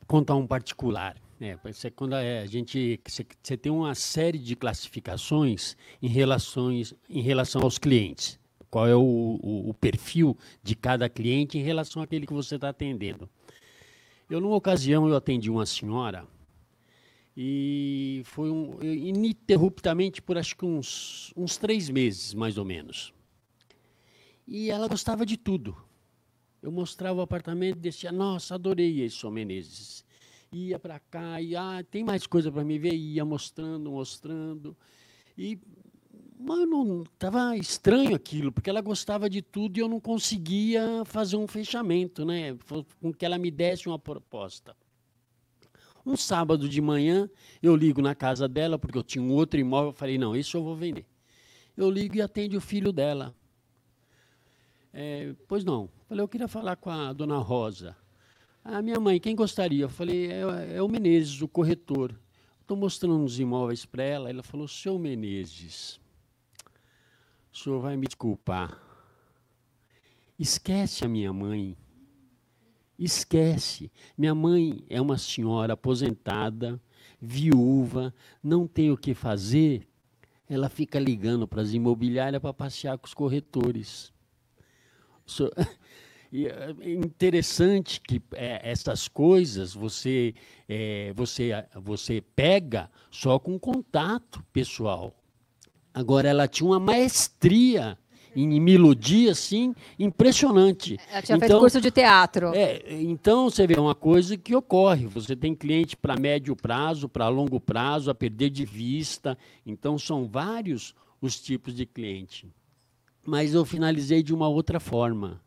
contar um particular. É, quando a gente você tem uma série de classificações em, relações, em relação aos clientes. Qual é o, o, o perfil de cada cliente em relação àquele que você está atendendo. Eu, numa ocasião, eu atendi uma senhora e foi um, ininterruptamente por acho que uns, uns três meses, mais ou menos. E ela gostava de tudo. Eu mostrava o apartamento e dizia, nossa, adorei esse, São Menezes. Ia para cá, e ah, tem mais coisa para me ver, ia mostrando, mostrando. E, mano, estava estranho aquilo, porque ela gostava de tudo e eu não conseguia fazer um fechamento, né? Com que ela me desse uma proposta. Um sábado de manhã, eu ligo na casa dela, porque eu tinha um outro imóvel, eu falei, não, isso eu vou vender. Eu ligo e atende o filho dela. É, pois não. Falei, eu queria falar com a dona Rosa. A minha mãe, quem gostaria? Eu falei, é, é o Menezes, o corretor. Estou mostrando uns imóveis para ela. Ela falou, seu Menezes, o senhor vai me desculpar. Esquece a minha mãe. Esquece. Minha mãe é uma senhora aposentada, viúva, não tem o que fazer. Ela fica ligando para as imobiliárias para passear com os corretores. é interessante que é, essas coisas você, é, você, você pega só com contato pessoal. Agora, ela tinha uma maestria em melodia, assim, impressionante. Ela tinha então, feito curso de teatro. É, então, você vê, é uma coisa que ocorre. Você tem cliente para médio prazo, para longo prazo, a perder de vista. Então, são vários os tipos de cliente. Mas eu finalizei de uma outra forma.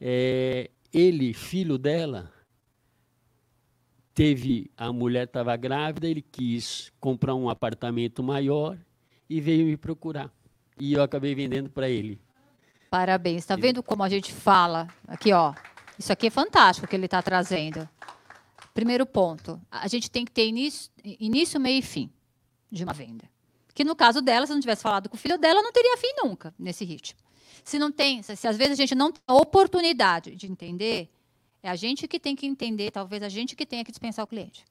É, ele, filho dela, teve a mulher estava grávida, ele quis comprar um apartamento maior e veio me procurar e eu acabei vendendo para ele. Parabéns. Está vendo como a gente fala? Aqui, ó. Isso aqui é fantástico que ele está trazendo. Primeiro ponto. A gente tem que ter início, início, meio e fim de uma venda. Que no caso dela, se não tivesse falado com o filho dela, não teria fim nunca nesse ritmo. Se não tem, se, se às vezes a gente não tem a oportunidade de entender, é a gente que tem que entender, talvez a gente que tenha que dispensar o cliente,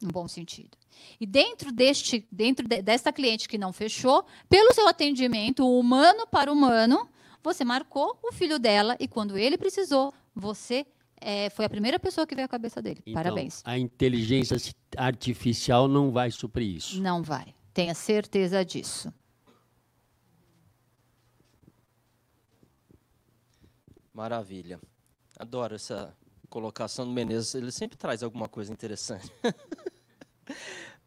no bom sentido. E dentro deste, dentro de, desta cliente que não fechou, pelo seu atendimento humano para humano, você marcou o filho dela e quando ele precisou, você é, foi a primeira pessoa que veio à cabeça dele. Então, Parabéns. A inteligência artificial não vai suprir isso. Não vai. Tenha certeza disso. Maravilha. Adoro essa colocação do Menezes. Ele sempre traz alguma coisa interessante.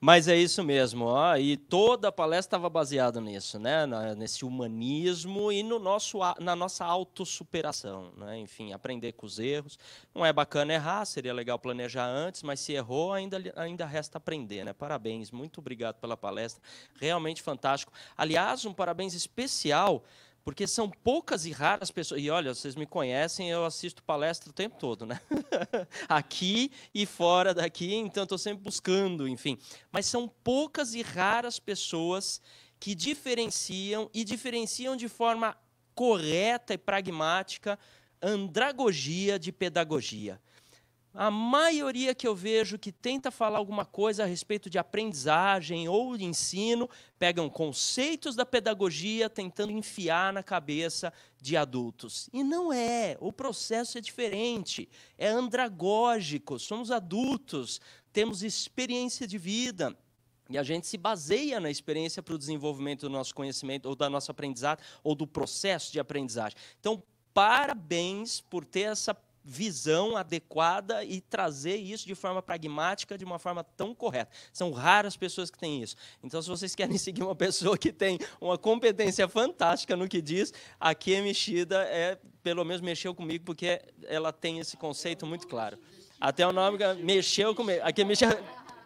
Mas é isso mesmo, ó, e toda a palestra estava baseada nisso, né? nesse humanismo e no nosso, na nossa autossuperação. Né? Enfim, aprender com os erros. Não é bacana errar, seria legal planejar antes, mas se errou, ainda, ainda resta aprender. Né? Parabéns, muito obrigado pela palestra, realmente fantástico. Aliás, um parabéns especial porque são poucas e raras pessoas. E olha, vocês me conhecem, eu assisto palestra o tempo todo, né? Aqui e fora daqui, então estou sempre buscando, enfim. Mas são poucas e raras pessoas que diferenciam e diferenciam de forma correta e pragmática andragogia de pedagogia. A maioria que eu vejo que tenta falar alguma coisa a respeito de aprendizagem ou de ensino, pegam conceitos da pedagogia tentando enfiar na cabeça de adultos. E não é, o processo é diferente, é andragógico, somos adultos, temos experiência de vida. E a gente se baseia na experiência para o desenvolvimento do nosso conhecimento, ou da nossa aprendizagem, ou do processo de aprendizagem. Então, parabéns por ter essa visão adequada e trazer isso de forma pragmática, de uma forma tão correta. São raras pessoas que têm isso. Então, se vocês querem seguir uma pessoa que tem uma competência fantástica no que diz, aqui a Mexida é, pelo menos mexeu comigo, porque ela tem esse conceito muito claro. Até o nome mexeu comigo. Aqui mexeu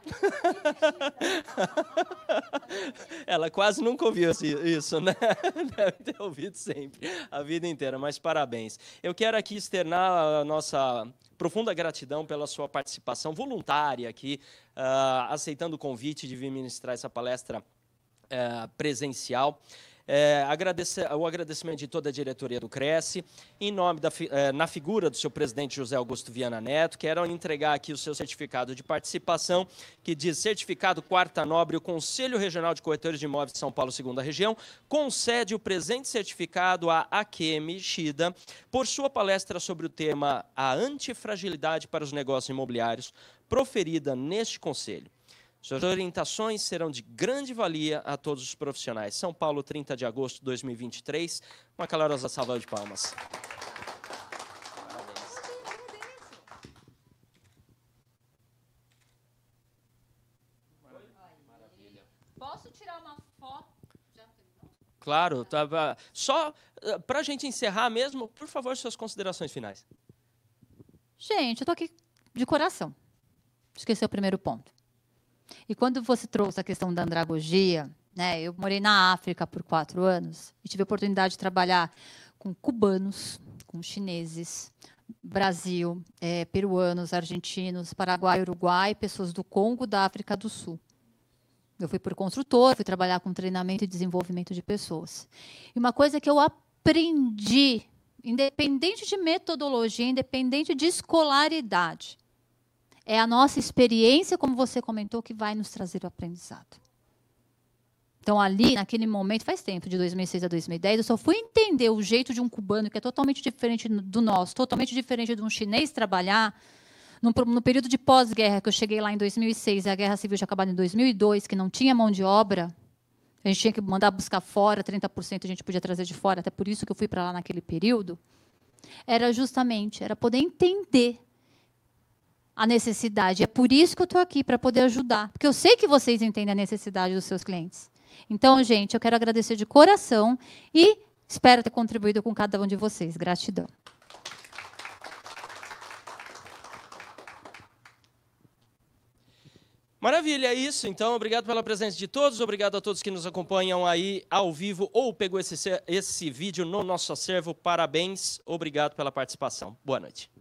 Ela quase nunca ouviu isso, né? Deve ter ouvido sempre, a vida inteira, mas parabéns. Eu quero aqui externar a nossa profunda gratidão pela sua participação voluntária aqui, uh, aceitando o convite de vir ministrar essa palestra uh, presencial. É, o agradecimento de toda a diretoria do Cresce, em nome da, é, na figura do seu presidente José Augusto Viana Neto, quero entregar aqui o seu certificado de participação, que diz certificado quarta nobre, o Conselho Regional de Corretores de Imóveis de São Paulo, segunda região, concede o presente certificado a Akemi Shida por sua palestra sobre o tema A Antifragilidade para os Negócios Imobiliários, proferida neste Conselho. Suas orientações serão de grande valia a todos os profissionais. São Paulo, 30 de agosto de 2023. Uma calorosa salva de palmas. Claro, tá, só eh, para a gente encerrar mesmo, por favor, suas considerações finais. Gente, eu estou aqui de coração. Esqueci o primeiro ponto. E quando você trouxe a questão da andragogia, né, eu morei na África por quatro anos e tive a oportunidade de trabalhar com cubanos, com chineses, Brasil, é, peruanos, argentinos, Paraguai, Uruguai, pessoas do Congo, da África do Sul. Eu fui por construtor, fui trabalhar com treinamento e desenvolvimento de pessoas. E uma coisa que eu aprendi, independente de metodologia, independente de escolaridade, é a nossa experiência, como você comentou, que vai nos trazer o aprendizado. Então, ali, naquele momento, faz tempo, de 2006 a 2010, eu só fui entender o jeito de um cubano, que é totalmente diferente do nosso, totalmente diferente de um chinês trabalhar, no, no período de pós-guerra, que eu cheguei lá em 2006, e a guerra civil tinha acabado em 2002, que não tinha mão de obra, a gente tinha que mandar buscar fora, 30% a gente podia trazer de fora, até por isso que eu fui para lá naquele período, era justamente, era poder entender a necessidade. É por isso que eu estou aqui, para poder ajudar. Porque eu sei que vocês entendem a necessidade dos seus clientes. Então, gente, eu quero agradecer de coração e espero ter contribuído com cada um de vocês. Gratidão. Maravilha, é isso. Então, obrigado pela presença de todos, obrigado a todos que nos acompanham aí ao vivo ou pegou esse, esse vídeo no nosso acervo. Parabéns, obrigado pela participação. Boa noite.